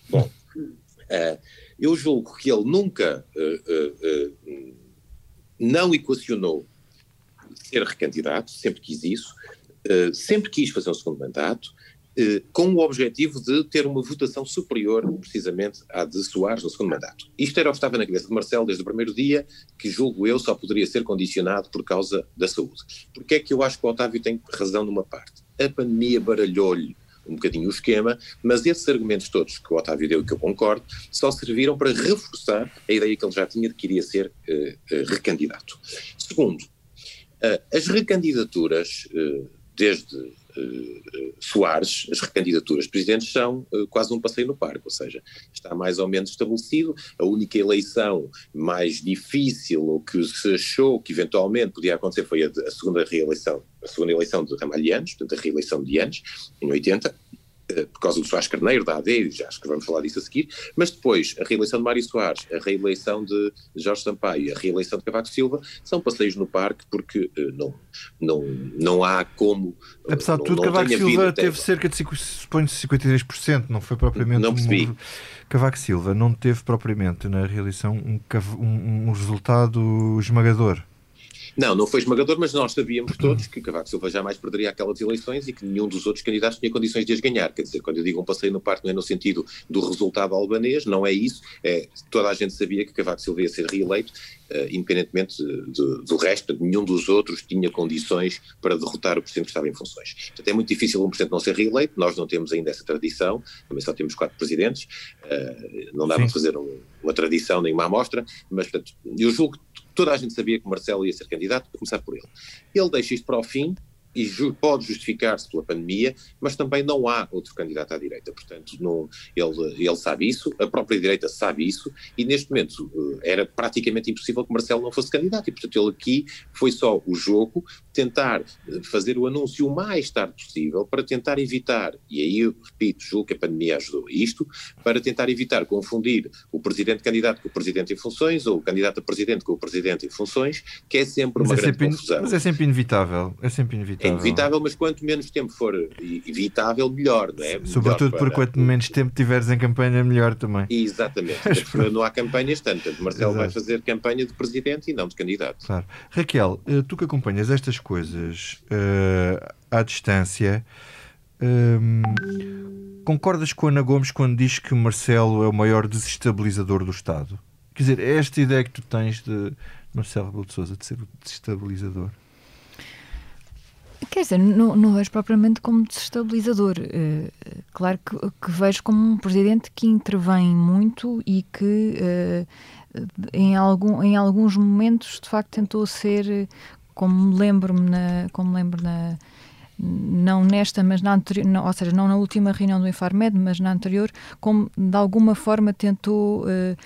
Bom, uh, eu julgo que ele nunca uh, uh, não equacionou ser recandidato, sempre quis isso, sempre quis fazer um segundo mandato, com o objetivo de ter uma votação superior, precisamente, à de Soares no segundo mandato. Isto era o que estava na cabeça de Marcelo desde o primeiro dia, que julgo eu só poderia ser condicionado por causa da saúde. Porque é que eu acho que o Otávio tem razão numa parte? A pandemia baralhou-lhe um bocadinho o esquema, mas esses argumentos todos que o Otávio deu e que eu concordo, só serviram para reforçar a ideia que ele já tinha de que iria ser uh, uh, recandidato. Segundo, uh, as recandidaturas, desde Soares, as recandidaturas presidentes são quase um passeio no parque, ou seja, está mais ou menos estabelecido. A única eleição mais difícil, ou que se achou que eventualmente podia acontecer, foi a, de, a segunda reeleição a segunda eleição de Ramalhianos, portanto a reeleição de Anos, em 80, eh, por causa do Soares Carneiro, da AD, já acho que vamos falar disso a seguir, mas depois a reeleição de Mário Soares, a reeleição de Jorge Sampaio e a reeleição de Cavaco Silva são passeios no parque porque uh, não, não, não há como... Apesar de tudo, Cavaco Silva teve cerca de 53%, não foi propriamente... Não percebi. Um... Cavaco Silva não teve propriamente na reeleição um, um, um resultado esmagador. Não, não foi esmagador, mas nós sabíamos todos que Cavaco Silva jamais perderia aquelas eleições e que nenhum dos outros candidatos tinha condições de as ganhar. Quer dizer, quando eu digo um passeio no parque, não é no sentido do resultado albanês, não é isso. É, toda a gente sabia que Cavaco Silva ia ser reeleito, uh, independentemente do, do resto, nenhum dos outros tinha condições para derrotar o Presidente que estava em funções. Portanto, é muito difícil um Presidente não ser reeleito, nós não temos ainda essa tradição, também só temos quatro Presidentes, uh, não dá para fazer um, uma tradição nem uma amostra, mas portanto, eu julgo que toda a gente sabia que Marcelo ia ser candidato, a começar por ele. Ele deixa isto para o fim, e ju pode justificar-se pela pandemia, mas também não há outro candidato à direita. Portanto, não, ele, ele sabe isso, a própria direita sabe isso, e neste momento eh, era praticamente impossível que Marcelo não fosse candidato. E, portanto, ele aqui foi só o jogo tentar eh, fazer o anúncio o mais tarde possível para tentar evitar, e aí eu repito, julgo que a pandemia ajudou a isto, para tentar evitar confundir o presidente candidato com o presidente em funções, ou o candidato a presidente com o presidente em funções, que é sempre uma é grande sempre, confusão. Mas é sempre inevitável, é sempre inevitável inevitável. É inevitável, mas quanto menos tempo for evitável, melhor, não é? Sobretudo melhor por quanto menos tempo tiveres em campanha, melhor também. Exatamente. não há campanhas tantas. Marcelo Exato. vai fazer campanha de presidente e não de candidato. Claro. Raquel, eh, tu que acompanhas estas coisas uh, à distância, ehm, concordas com a Ana Gomes quando diz que Marcelo é o maior desestabilizador do Estado? Quer dizer, é esta ideia que tu tens de Marcelo Rebelo de Sousa de ser o desestabilizador? Quer dizer, não, não vejo propriamente como desestabilizador. Uh, claro que, que, vejo como um presidente que intervém muito e que uh, em, algum, em alguns momentos de facto tentou ser, como lembro-me na, como lembro na não nesta, mas na anterior, ou seja, não na última reunião do Infarmed, mas na anterior, como de alguma forma tentou uh,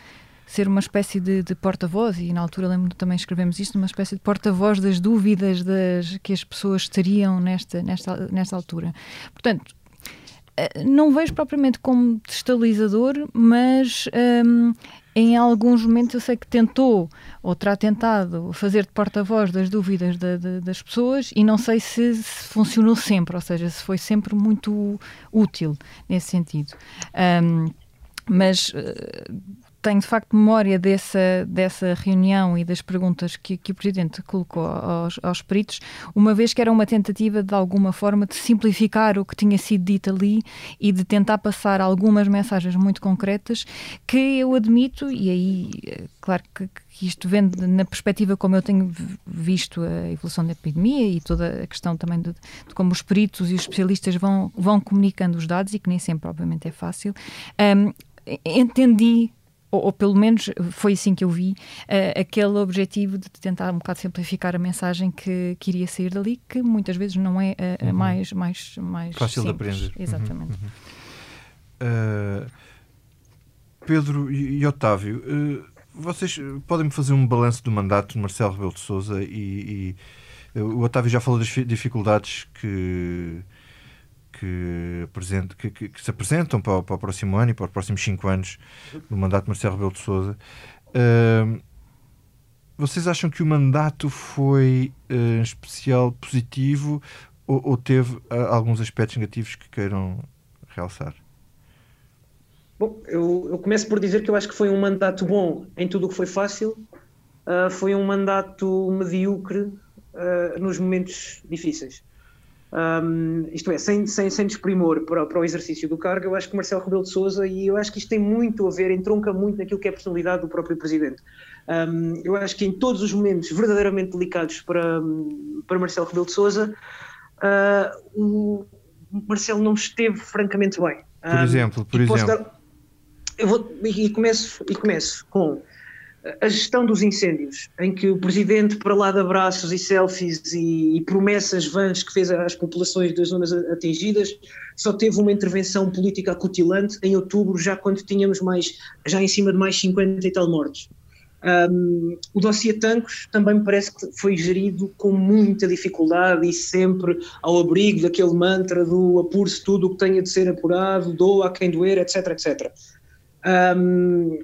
ser uma espécie de, de porta-voz, e na altura lembro também escrevemos isto, uma espécie de porta-voz das dúvidas das, que as pessoas teriam nesta, nesta, nesta altura. Portanto, eh, não vejo propriamente como destabilizador, mas um, em alguns momentos eu sei que tentou ou terá tentado fazer de porta-voz das dúvidas de, de, das pessoas e não sei se, se, funcionou sempre, ou seja, se foi sempre muito útil nesse sentido. Um, mas uh, tenho de facto memória dessa, dessa reunião e das perguntas que, que o Presidente colocou aos, aos peritos, uma vez que era uma tentativa de alguma forma de simplificar o que tinha sido dito ali e de tentar passar algumas mensagens muito concretas que eu admito, e aí, claro que, que isto vem na perspectiva como eu tenho visto a evolução da epidemia e toda a questão também de, de como os peritos e os especialistas vão, vão comunicando os dados e que nem sempre, obviamente, é fácil. Um, entendi ou, ou, pelo menos foi assim que eu vi, uh, aquele objetivo de tentar um bocado simplificar a mensagem que, que iria sair dali, que muitas vezes não é uh, uhum. mais, mais, mais fácil simples. de aprender. Exatamente. Uhum. Uh, Pedro e, Otávio, vocês podem-me fazer um balanço do mandato de Marcelo Rebelo de Sousa e, e o Otávio já falou das dificuldades que que, que, que, que se apresentam para, para, o próximo ano e para os próximos cinco anos do mandato de Marcelo Rebelo de Sousa. Uh, vocês acham que o mandato foi, uh, em especial, positivo ou, ou teve uh, alguns aspectos negativos que queiram realçar? Bom, eu, eu, começo por dizer que eu acho que foi um mandato bom em tudo o que foi fácil, uh, foi um mandato medíocre uh, nos momentos difíceis. Um, isto é, sem, sem, sem desprimor para, para, o exercício do cargo, eu acho que Marcelo Rebelo de Sousa, e eu acho que isto tem muito a ver, entronca muito naquilo que é a personalidade do próprio Presidente. Um, eu acho que em todos os momentos verdadeiramente delicados para, para Marcelo Rebelo de Sousa, uh, o Marcelo não esteve francamente bem. Por exemplo, por exemplo. Dar, eu vou, e, começo, e começo com a gestão dos incêndios, em que o presidente, para lá de abraços e selfies e, e, promessas vãs que fez às populações das zonas atingidas, só teve uma intervenção política acutilante em outubro, já quando tínhamos mais, já em cima de mais 50 e tal mortes. Um, o dossiê Tancos também me parece que foi gerido com muita dificuldade e sempre ao abrigo daquele mantra do apure-se tudo o que tenha de ser apurado, doa a quem doer, etc, etc. Um,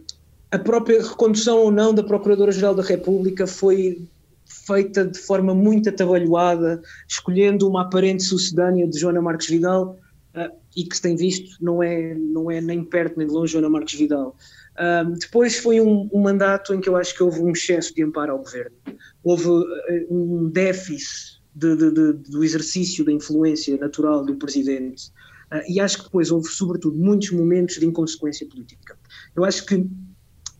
a própria recondução ou não da Procuradora-Geral da República foi feita de forma muito atabalhoada, escolhendo uma aparente sucedânea de Joana Marques Vidal, uh, e que se tem visto não é, não é nem perto nem de longe Joana Marques Vidal. Uh, depois foi um, um, mandato em que eu acho que houve um excesso de amparo ao governo. Houve uh, um déficit de, de, de, do exercício da influência natural do presidente. e acho que depois houve, sobretudo, muitos momentos de inconsequência política. Eu acho que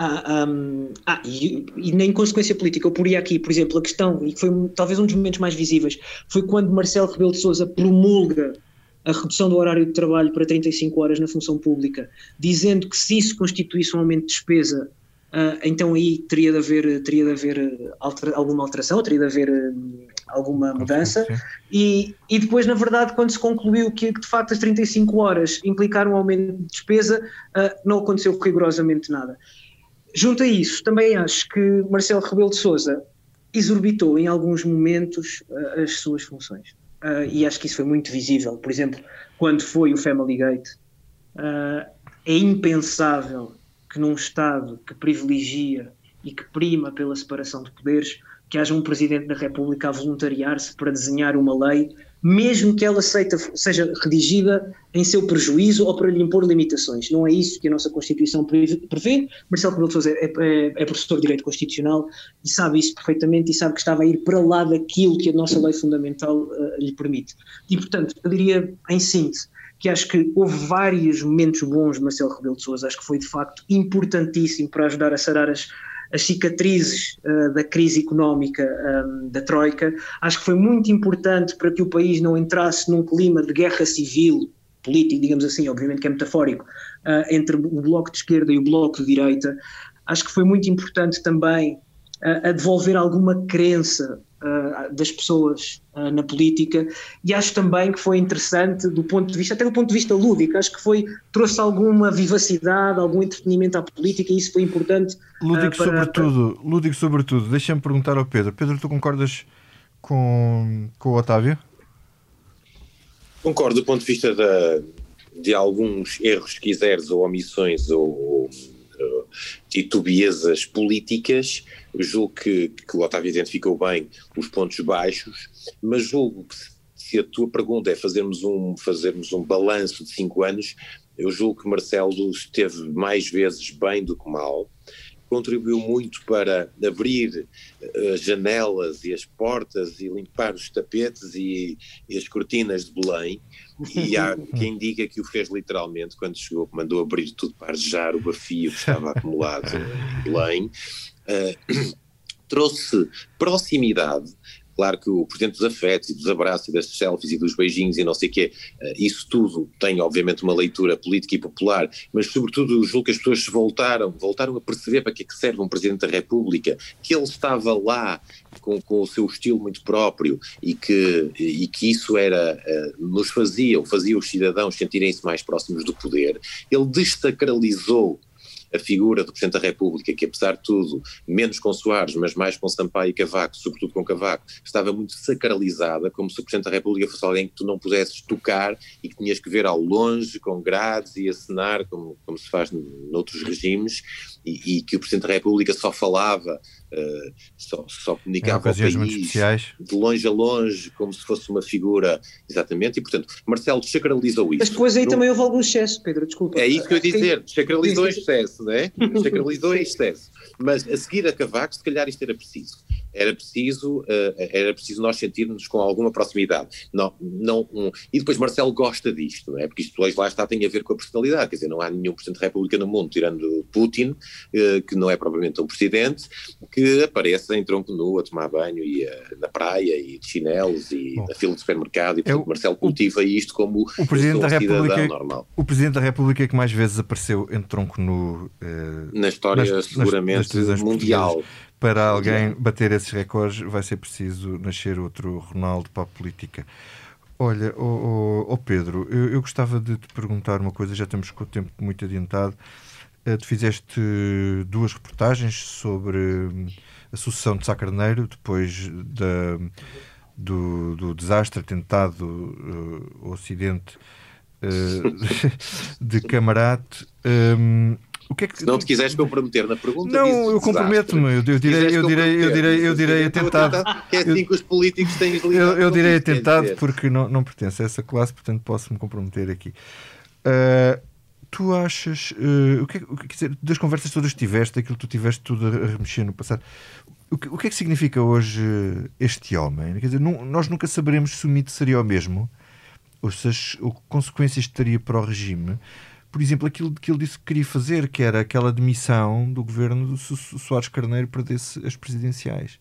ah, um, ah e, e, nem consequência política, eu poria aqui, por exemplo, a questão, e que foi talvez um dos momentos mais visíveis, foi quando Marcelo Rebelo de Sousa promulga a redução do horário de trabalho para 35 horas na função pública, dizendo que se isso constituísse um aumento de despesa, uh, então aí teria de haver, teria de haver alter, alguma alteração, teria de haver uh, alguma mudança, e, e depois, na verdade, quando se concluiu que de facto as 35 horas implicaram um aumento de despesa, uh, não aconteceu rigorosamente nada. Junto a isso, também acho que Marcelo Rebelo de Sousa exorbitou em alguns momentos uh, as suas funções. Uh, e acho que isso foi muito visível. Por exemplo, quando foi o Family Gate, uh, é impensável que num Estado que privilegia e que prima pela separação de poderes, que haja um Presidente da República a voluntariar-se para desenhar uma lei mesmo que ela seja, seja redigida em seu prejuízo ou para lhe impor limitações. Não é isso que a nossa Constituição prevê. Marcelo Rebelo de Sousa é, é, é, professor de Direito Constitucional e sabe isso perfeitamente e sabe que estava a ir para lá daquilo que a nossa lei fundamental uh, lhe permite. E, portanto, eu diria, em síntese, que acho que houve vários momentos bons de Marcelo Rebelo de Sousa, acho que foi de facto importantíssimo para ajudar a sarar as as cicatrizes uh, da crise económica um, da Troika. Acho que foi muito importante para que o país não entrasse num clima de guerra civil, político, digamos assim, obviamente que é metafórico, uh, entre o bloco de esquerda e o bloco de direita. Acho que foi muito importante também uh, a devolver alguma crença uh, das pessoas uh, na política e acho também que foi interessante do ponto de vista, até do ponto de vista lúdico, acho que foi, trouxe alguma vivacidade, algum entretenimento à política e isso foi importante. Lúdico para, sobretudo, para... lúdico sobretudo, deixa-me perguntar ao Pedro, Pedro, tu concordas com, com o Otávio? Concordo do ponto de vista da, de alguns erros, se quiseres, ou omissões, ou, ou uh, titubiezas políticas, julgo que, que o Otávio identificou bem os pontos baixos, mas julgo que se a tua pergunta é fazermos um, fazermos um balanço de cinco anos, eu julgo que Marcelo esteve mais vezes bem do que mal, contribuiu muito para abrir as janelas e as portas e limpar os tapetes e, e as cortinas de Belém. E há quem diga que o fez literalmente quando chegou, mandou abrir tudo para arjar o bafio que estava acumulado em Belém. Uh, trouxe proximidade Claro que o Presidente dos Afetos e dos abraços e das selfies e dos beijinhos e não sei o quê, eh, isso tudo tem obviamente uma leitura política e popular, mas sobretudo julgo que as pessoas voltaram, voltaram a perceber para que é que serve um Presidente da República, que ele estava lá com, com o seu estilo muito próprio e que, e que isso era, eh, nos fazia, ou fazia os cidadãos sentirem-se mais próximos do poder. Ele destacralizou a figura do Presidente da República, que apesar de tudo, menos com Soares, mas mais com Sampaio e Cavaco, sobretudo com Cavaco, estava muito sacralizada, como se o Presidente da República fosse alguém que tu não pudesses tocar e que tinhas que ver ao longe, com grades e acenar, como, como se faz noutros regimes, e, e que o Presidente da República só falava Uh, só, só comunicava ao país de longe a longe, como se fosse uma figura, exatamente, e portanto, Marcelo desacralizou isso. Mas depois aí também houve algum excesso, Pedro, desculpa. É isso que eu ia dizer, desacralizou em excesso, não é? Desacralizou em excesso. Mas a seguir a Cavaco, se calhar isto era preciso. Era preciso, uh, era preciso nós sentirmos com alguma proximidade. Não, não, um, e depois Marcelo gosta disto, não é? Porque isto depois lá está tem a ver com a personalidade. Quer dizer, não há nenhum Presidente da República no mundo, tirando Putin, uh, que não é propriamente um presidente, que apareça em tronco nu a tomar banho e uh, na praia e de chinelos e Bom, na fila de supermercado. E portanto, é Marcelo cultiva o, isto como o Presidente da República normal. O Presidente da República é que mais vezes apareceu em tronco nu na história, nas, seguramente, nas, nas mundial para alguém bater esses recordes vai ser preciso nascer outro Ronaldo para a política. Olha, oh, oh, oh Pedro, eu, eu, gostava de te perguntar uma coisa, já estamos com o tempo muito adiantado. Uh, tu fizeste duas reportagens sobre hum, a sucessão de Sá Carneiro, depois da, do, do desastre, atentado, uh, o acidente uh, de Camarate. Um, o que é que... Se não te quiseres comprometer na pergunta. Não, eu comprometo-me. Eu, eu, direi, eu, direi, eu, direi, eu direi atentado. Que é assim que os políticos têm Eu, eu direi atentado porque não, não pertence a essa classe, portanto posso-me comprometer aqui. Uh, tu achas. Uh, o que, o que, das conversas todas que tiveste, aquilo que tu tiveste tudo a remexer no passado, o que, o que é que significa hoje este homem? Quer dizer, não, nós nunca saberemos se o mito seria o mesmo, ou se as ou consequências teria para o regime por exemplo, aquilo que ele disse que queria fazer, que era aquela demissão do governo se Soares Carneiro perdesse as presidenciais.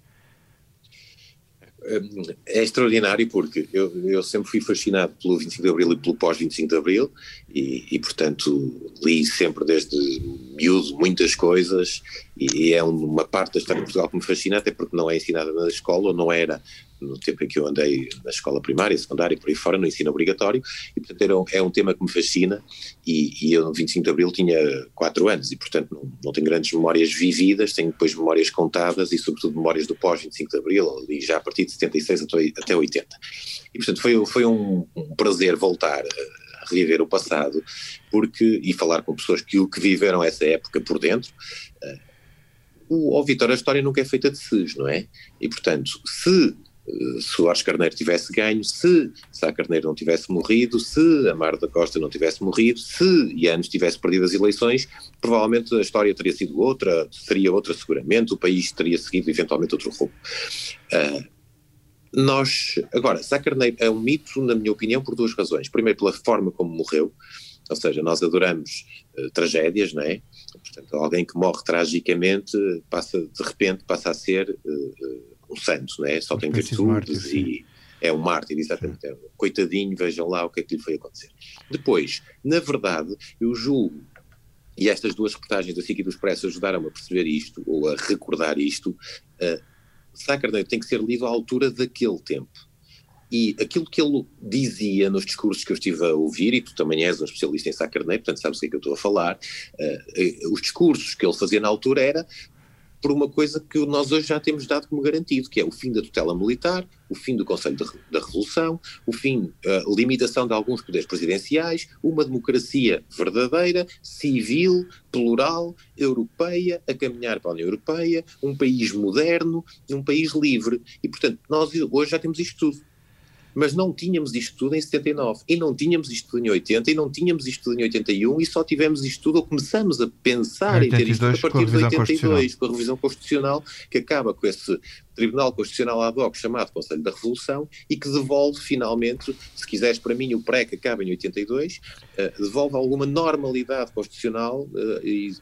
É extraordinário porque eu, eu, sempre fui fascinado pelo 25 de Abril e pelo pós-25 de Abril e, e, portanto, li sempre desde miúdo muitas coisas e é uma parte da história de Portugal que me fascina, até porque não é ensinada na escola, ou não era no tempo em que eu andei na escola primária, secundária, por aí fora, no ensino obrigatório, e portanto é um tema que me fascina, e, e, eu no 25 de Abril tinha 4 anos, e portanto não, não tenho grandes memórias vividas, tenho depois memórias contadas, e sobretudo memórias do pós-25 de Abril, ali já a partir de 76 até, até 80. E portanto foi, foi um, um prazer voltar a reviver o passado, porque, e falar com pessoas que, que viveram essa época por dentro, uh, o, ao Vitória a história nunca é feita de SES, não é? E portanto, se Soares Carneiro tivesse ganho, se Sá Carneiro não tivesse morrido, se Amaro da Costa não tivesse morrido, se Ianes tivesse perdido as eleições, provavelmente a história teria sido outra, seria outra seguramente, o país teria seguido eventualmente outro rumo. Uh, nós, agora, Sá Carneiro é um mito, na minha opinião, por duas razões. Primeiro, pela forma como morreu, ou seja, nós adoramos uh, tragédias, não é? Portanto, alguém que morre tragicamente passa, de repente, passa a ser uh, um santo, não é? Só tem virtudes e é um mártir, exatamente. É, coitadinho, vejam lá o que é que lhe foi acontecer. Depois, na verdade, eu julgo, e estas duas reportagens da SIC e do Expresso ajudaram-me a perceber isto, ou a recordar isto, uh, Sá Carneiro tem que ser lido à altura daquele tempo. E aquilo que ele dizia nos discursos que eu estive a ouvir, e tu também és um especialista em Sá Carneiro, portanto sabes o que é que eu estou a falar, uh, os discursos que ele fazia na altura era por uma coisa que nós hoje já temos dado como garantido, que é o fim da tutela militar, o fim do Conselho da Revolução, o fim, a uh, limitação de alguns poderes presidenciais, uma democracia verdadeira, civil, plural, europeia, a caminhar para a União Europeia, um país moderno, um país livre. E, portanto, nós hoje já temos isto tudo mas não tínhamos isto tudo em 79, e não tínhamos isto tudo em 80, e não tínhamos isto tudo em 81, e só tivemos isto tudo, ou começamos a pensar 82, em ter isto a partir de 82, com a revisão constitucional, que acaba com esse Tribunal Constitucional ad hoc chamado Conselho da Revolução, e que devolve finalmente, se quiseres para mim o pré que acaba em 82, uh, eh, devolve alguma normalidade constitucional uh, e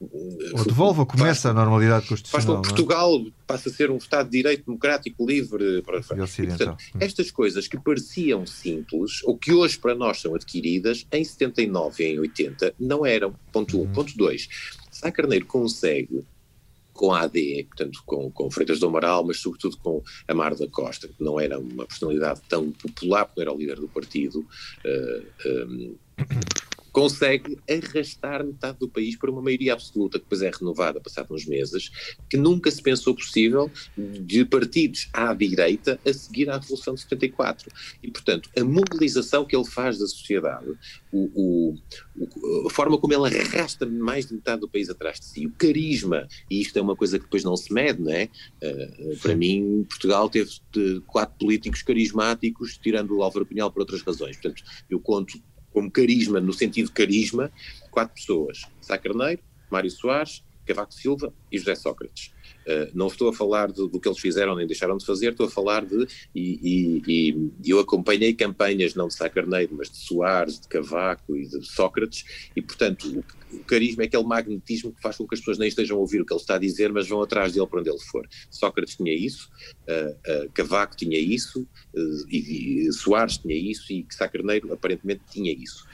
ou devolve ou começa a normalidade constitucional. Faz com que é? Portugal passe a ser um Estado de direito democrático, livre. Para... E, portanto, hum. estas coisas que pareciam simples, ou que hoje para nós são adquiridas, em 79 e em 80 não eram. Ponto 1. Um. Hum. Ponto 2. Sá Carneiro consegue com a AD, portanto, com, com Freitas do Amaral, mas sobretudo com Amar da Costa, que não era uma personalidade tão popular, porque era o líder do partido, uh, eh, um, consegue arrastar metade do país para uma maioria absoluta, que depois é renovada passados uns meses, que nunca se pensou possível de partidos à direita a seguir à Revolução de 74. E, portanto, a mobilização que ele faz da sociedade, o, o, a forma como ele arrasta mais de metade do país atrás de si, o carisma, e isto é uma coisa que depois não se mede, não é? Uh, para mim, Portugal teve quatro políticos carismáticos, tirando o Álvaro Cunhal por outras razões. Portanto, eu conto como carisma, no sentido carisma, quatro pessoas: Sá Carneiro, Mário Soares, Cavaco Silva e José Sócrates. Uh, não estou a falar do, do, que eles fizeram nem deixaram de fazer, estou a falar de. E, e, e eu acompanhei campanhas não de Sá Carneiro, mas de Soares, de Cavaco e de Sócrates, e portanto o, carisma é aquele magnetismo que faz com que as pessoas nem estejam a ouvir o que ele está a dizer, mas vão atrás dele para onde ele for. Sócrates tinha isso, uh, uh, Cavaco tinha isso, e, e Soares tinha isso, e Sá Carneiro aparentemente tinha isso.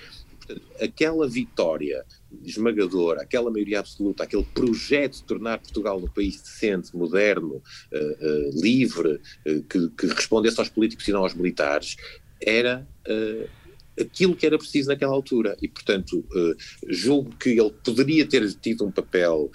Portanto, aquela vitória esmagadora, aquela maioria absoluta, aquele projeto de tornar Portugal um país decente, moderno, uh, uh, livre, uh, que, que, respondesse aos políticos e não aos militares, era aquilo que era preciso naquela altura. E, portanto, julgo que ele poderia ter tido um papel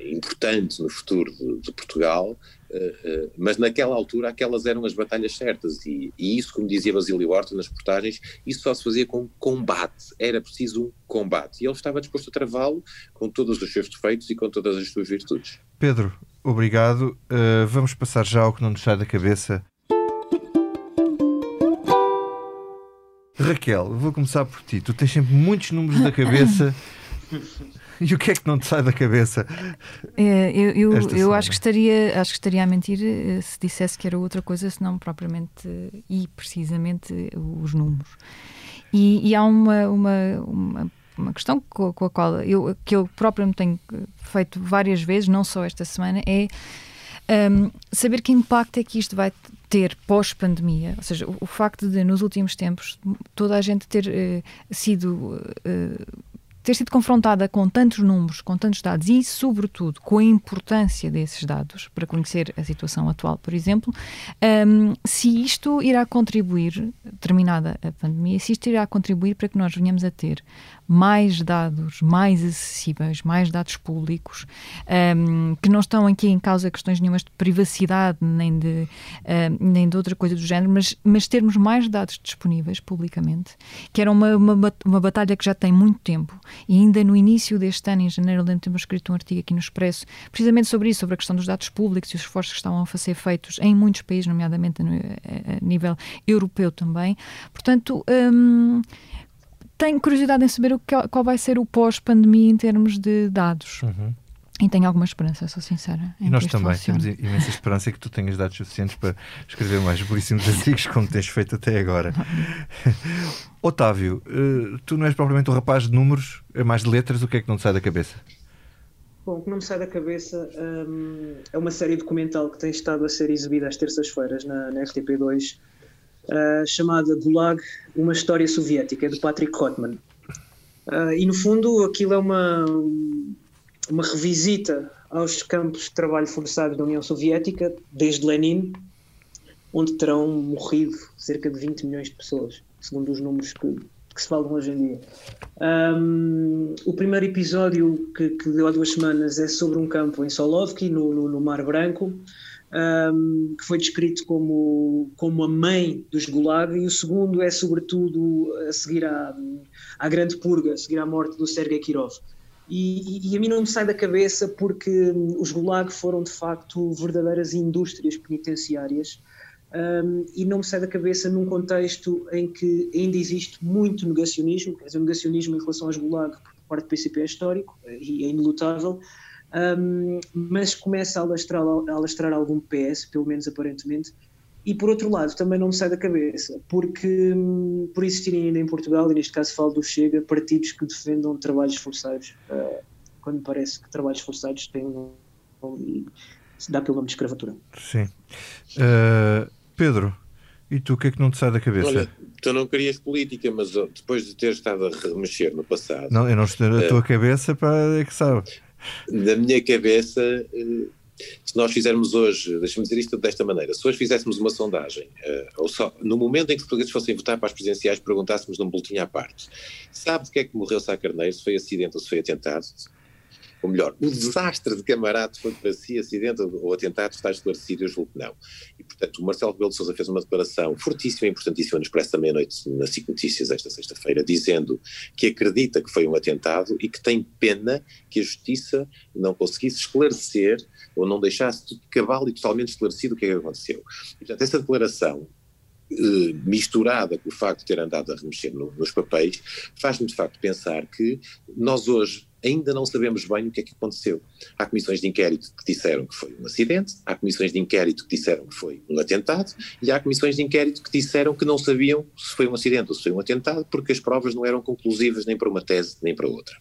importante no futuro de, de Portugal, eh, eh, mas naquela altura aquelas eram as batalhas certas e, e, isso, como dizia Basílio Horta nas portagens, isso só se fazia com combate, era preciso um combate e ele estava disposto a travá-lo com todos os seus defeitos e com todas as suas virtudes. Pedro, obrigado. Uh, vamos passar já ao que não nos sai da cabeça. Raquel, vou começar por ti. Tu tens sempre muitos números da cabeça. E o que é que não te sai da cabeça? É, eu eu, eu acho, que estaria, acho que estaria a mentir eh, se dissesse que era outra coisa, senão propriamente e precisamente os números. E, e há uma, uma, uma, uma questão com, com, a qual eu, que eu próprio me tenho feito várias vezes, não só esta semana, é um, saber que impacto é que isto vai ter pós-pandemia, ou seja, o, o, facto de nos últimos tempos toda a gente ter uh, sido uh, ter sido confrontada com tantos números, com tantos dados e, sobretudo, com a importância desses dados para conhecer a situação atual, por exemplo, um, se isto irá contribuir, terminada a pandemia, se isto irá contribuir para que nós venhamos a ter mais dados, mais acessíveis, mais dados públicos, um, que não estão aqui em causa questões nenhumas de privacidade nem de, um, nem de outra coisa do género, mas, mas termos mais dados disponíveis publicamente, que era uma, uma, uma batalha que já tem muito tempo e ainda no início deste ano, em janeiro, lembro ter escrito um artigo aqui no Expresso, precisamente sobre isso, sobre a questão dos dados públicos e os esforços que estavam a ser feitos em muitos países, nomeadamente a nível europeu também. Portanto, hum, tenho curiosidade em saber o que, qual vai ser o pós-pandemia em termos de dados. Uhum. E tenho alguma esperança, sou sincera. E nós também funcione. temos imensa esperança que tu tenhas dados suficientes para escrever mais belíssimos artigos como tens feito até agora. Otávio, eh, tu não és propriamente um rapaz de números, é mais de letras, o que é que não te sai da cabeça? Bom, o que não me sai da cabeça um, é uma série documental que tem estado a ser exibida às terças-feiras na, na RTP2 uh, chamada Gulag, uma história soviética, do Patrick Hotman. Uh, e no fundo aquilo é uma, uma revisita aos campos de trabalho forçado da União Soviética, desde Lenin, onde terão morrido cerca de 20 milhões de pessoas, segundo os números que, que se falam hoje em dia. Um, o primeiro episódio que, que, deu há duas semanas é sobre um campo em Solovki, no, no, no Mar Branco, um, que foi descrito como, como a mãe dos Gulag, e o segundo é, sobretudo, a seguir à, à Grande Purga, a seguir à morte do Sergei Kirov. E, e, a mim não me sai da cabeça porque os Gulag foram de facto verdadeiras indústrias penitenciárias um, e não me sai da cabeça num contexto em que ainda existe muito negacionismo, quer dizer, negacionismo em relação aos Gulag por parte do PCP é histórico e é inelutável, um, mas começa a alastrar, a alastrar algum PS, pelo menos aparentemente, e por outro lado também não me sai da cabeça, porque hum, por existirem ainda em Portugal, e neste caso falo do Chega, partidos que defendam trabalhos forçados, uh, quando parece que trabalhos forçados têm um, um, dá pelo nome de escravatura. Sim. Uh, Pedro, e tu o que é que não te sai da cabeça? Olha, tu não querias política, mas depois de ter estado a remexer no passado. Não, eu não estou na uh, tua cabeça para é que sabe. Na minha cabeça, uh, se nós fizermos hoje, deixa-me dizer isto desta maneira, se hoje fizéssemos uma sondagem, uh, ou só no momento em que os portugueses fossem votar para as presidenciais, perguntássemos num boletim à parte, sabe de que é que morreu Sá Carneiro, se foi acidente ou se foi atentado? Ou melhor, o desastre de Camarato foi para si acidente ou atentado está esclarecido, eu julgo que não. E, portanto, o Marcelo Rebelo de Sousa fez uma declaração fortíssima e importantíssima no Expresso da Meia-Noite na SIC Notícias esta sexta-feira, dizendo que acredita que foi um atentado e que tem pena que a Justiça não conseguisse esclarecer ou não deixasse tudo cabal e totalmente esclarecido o que é que aconteceu. E, portanto, essa declaração eh, misturada com o facto de ter andado a remexer no, nos papéis, faz-me de facto pensar que nós hoje ainda não sabemos bem o que é que aconteceu. Há comissões de inquérito que disseram que foi um acidente, há comissões de inquérito que disseram que foi um atentado, e há comissões de inquérito que disseram que não sabiam se foi um acidente ou se foi um atentado, porque as provas não eram conclusivas nem para uma tese nem para outra.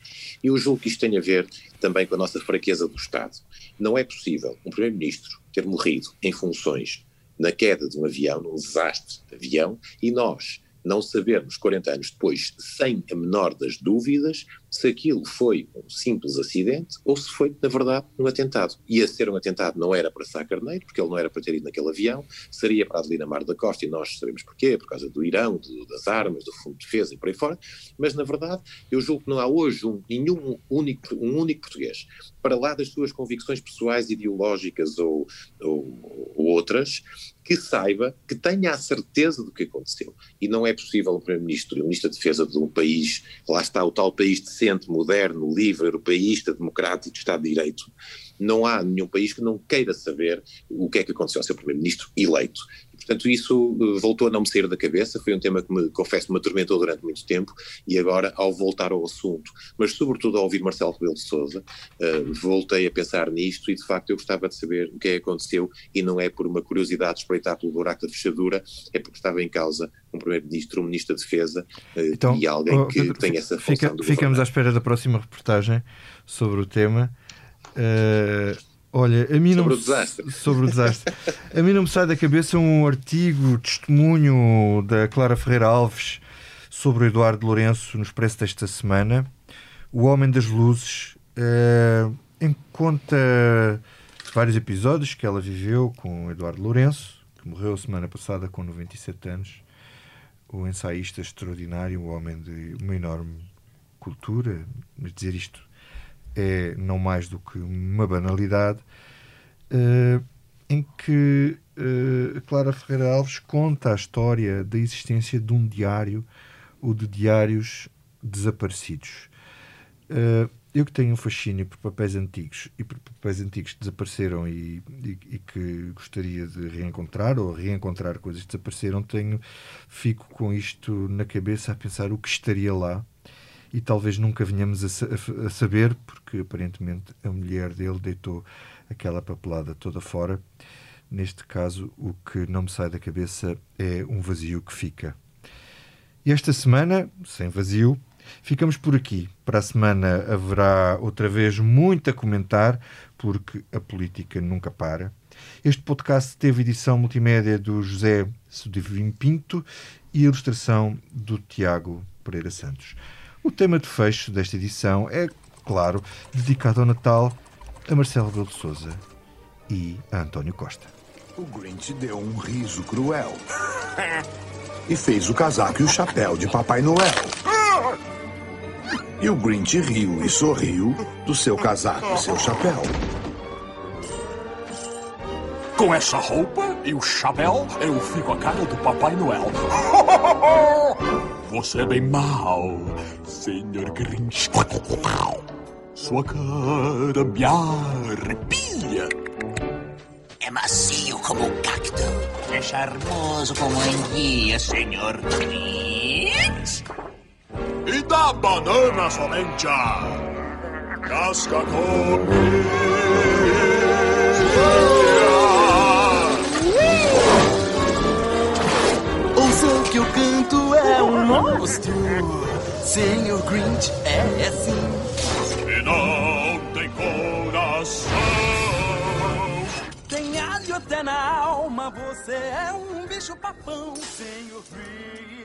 E eu julgo que isto tem a ver também com a nossa fraqueza do Estado. Não é possível um Primeiro-Ministro ter morrido em funções na queda de um avião, num desastre de avião, e nós não sabermos 40 anos depois, sem a menor das dúvidas, se aquilo foi um simples acidente ou se foi, na verdade, um atentado. E a ser um atentado não era para Sá Carneiro, porque ele não era para ter ido naquele avião, seria para Adelina Mar da Costa, e nós sabemos porquê, por causa do Irão, do, das armas, do Fundo de Defesa e por aí fora, mas, na verdade, eu julgo que não há hoje um, nenhum único, um único português, para lá das suas convicções pessoais, ideológicas ou, ou, ou outras, que saiba, que tenha a certeza do que aconteceu. E não é possível um Primeiro-Ministro e um Ministro da Defesa de um país, lá está o tal país decente, moderno, livre, europeísta, democrático, Estado de Direito. Não há nenhum país que não queira saber o que é que aconteceu ao seu Primeiro-Ministro eleito. Portanto, isso eh, voltou a não me sair da cabeça, foi um tema que, me, confesso, me atormentou durante muito tempo. E agora, ao voltar ao assunto, mas sobretudo ao ouvir Marcelo Rebelo de Sousa, uh, voltei a pensar nisto e, de facto, eu gostava de saber o que é que aconteceu. E não é por uma curiosidade de espreitar pelo buraco da fechadura, é porque estava em causa um Primeiro-Ministro, um Ministro da Defesa uh, então, e alguém oh, que Pedro, tem essa função fica, Ficamos à espera da próxima reportagem sobre o tema. Uh Olha, a mim sobre não o desastre. Sobre o desastre. a mim não me sai da cabeça um artigo, testemunho da Clara Ferreira Alves sobre o Eduardo Lourenço no Expresso desta semana. O Homem das Luzes uh, conta vários episódios que ela viveu com o Eduardo Lourenço, que morreu semana passada com 97 anos. O ensaísta extraordinário, um homem de uma enorme cultura, mas dizer isto é não mais do que uma banalidade, uh, em que uh, Clara Ferreira Alves conta a história da existência de um diário ou de diários desaparecidos. Uh, eu que tenho um fascínio por papéis antigos e por papéis antigos que desapareceram e, e, e, que gostaria de reencontrar ou reencontrar coisas que desapareceram, tenho, fico com isto na cabeça a pensar o que estaria lá e talvez nunca venhamos a, a, saber, porque aparentemente a mulher dele deitou aquela papelada toda fora. Neste caso, o que não me sai da cabeça é um vazio que fica. E esta semana, sem vazio, ficamos por aqui. Para a semana haverá outra vez muito a comentar, porque a política nunca para. Este podcast teve edição multimédia do José Sudivim Pinto e ilustração do Tiago Pereira Santos. O tema de fecho desta edição é, claro, dedicado ao Natal a Marcelo Rebelo de Sousa e a António Costa. O Grinch deu um riso cruel e fez o casaco e o chapéu de Papai Noel. E o Grinch riu e sorriu do seu casaco e seu chapéu. Com essa roupa e o chapéu, eu fico a cara do Papai Noel. Você é bem mal, senhor Grinch. Sua cara me arrepia. É macio como um cacto. É charmoso como enguia, senhor Grinch. E da banana somente a casca Ouça é um monstro. Senhor Grinch é assim. E não tem coração. Tem alho até na alma. Você é um bicho papão, Senhor Grinch.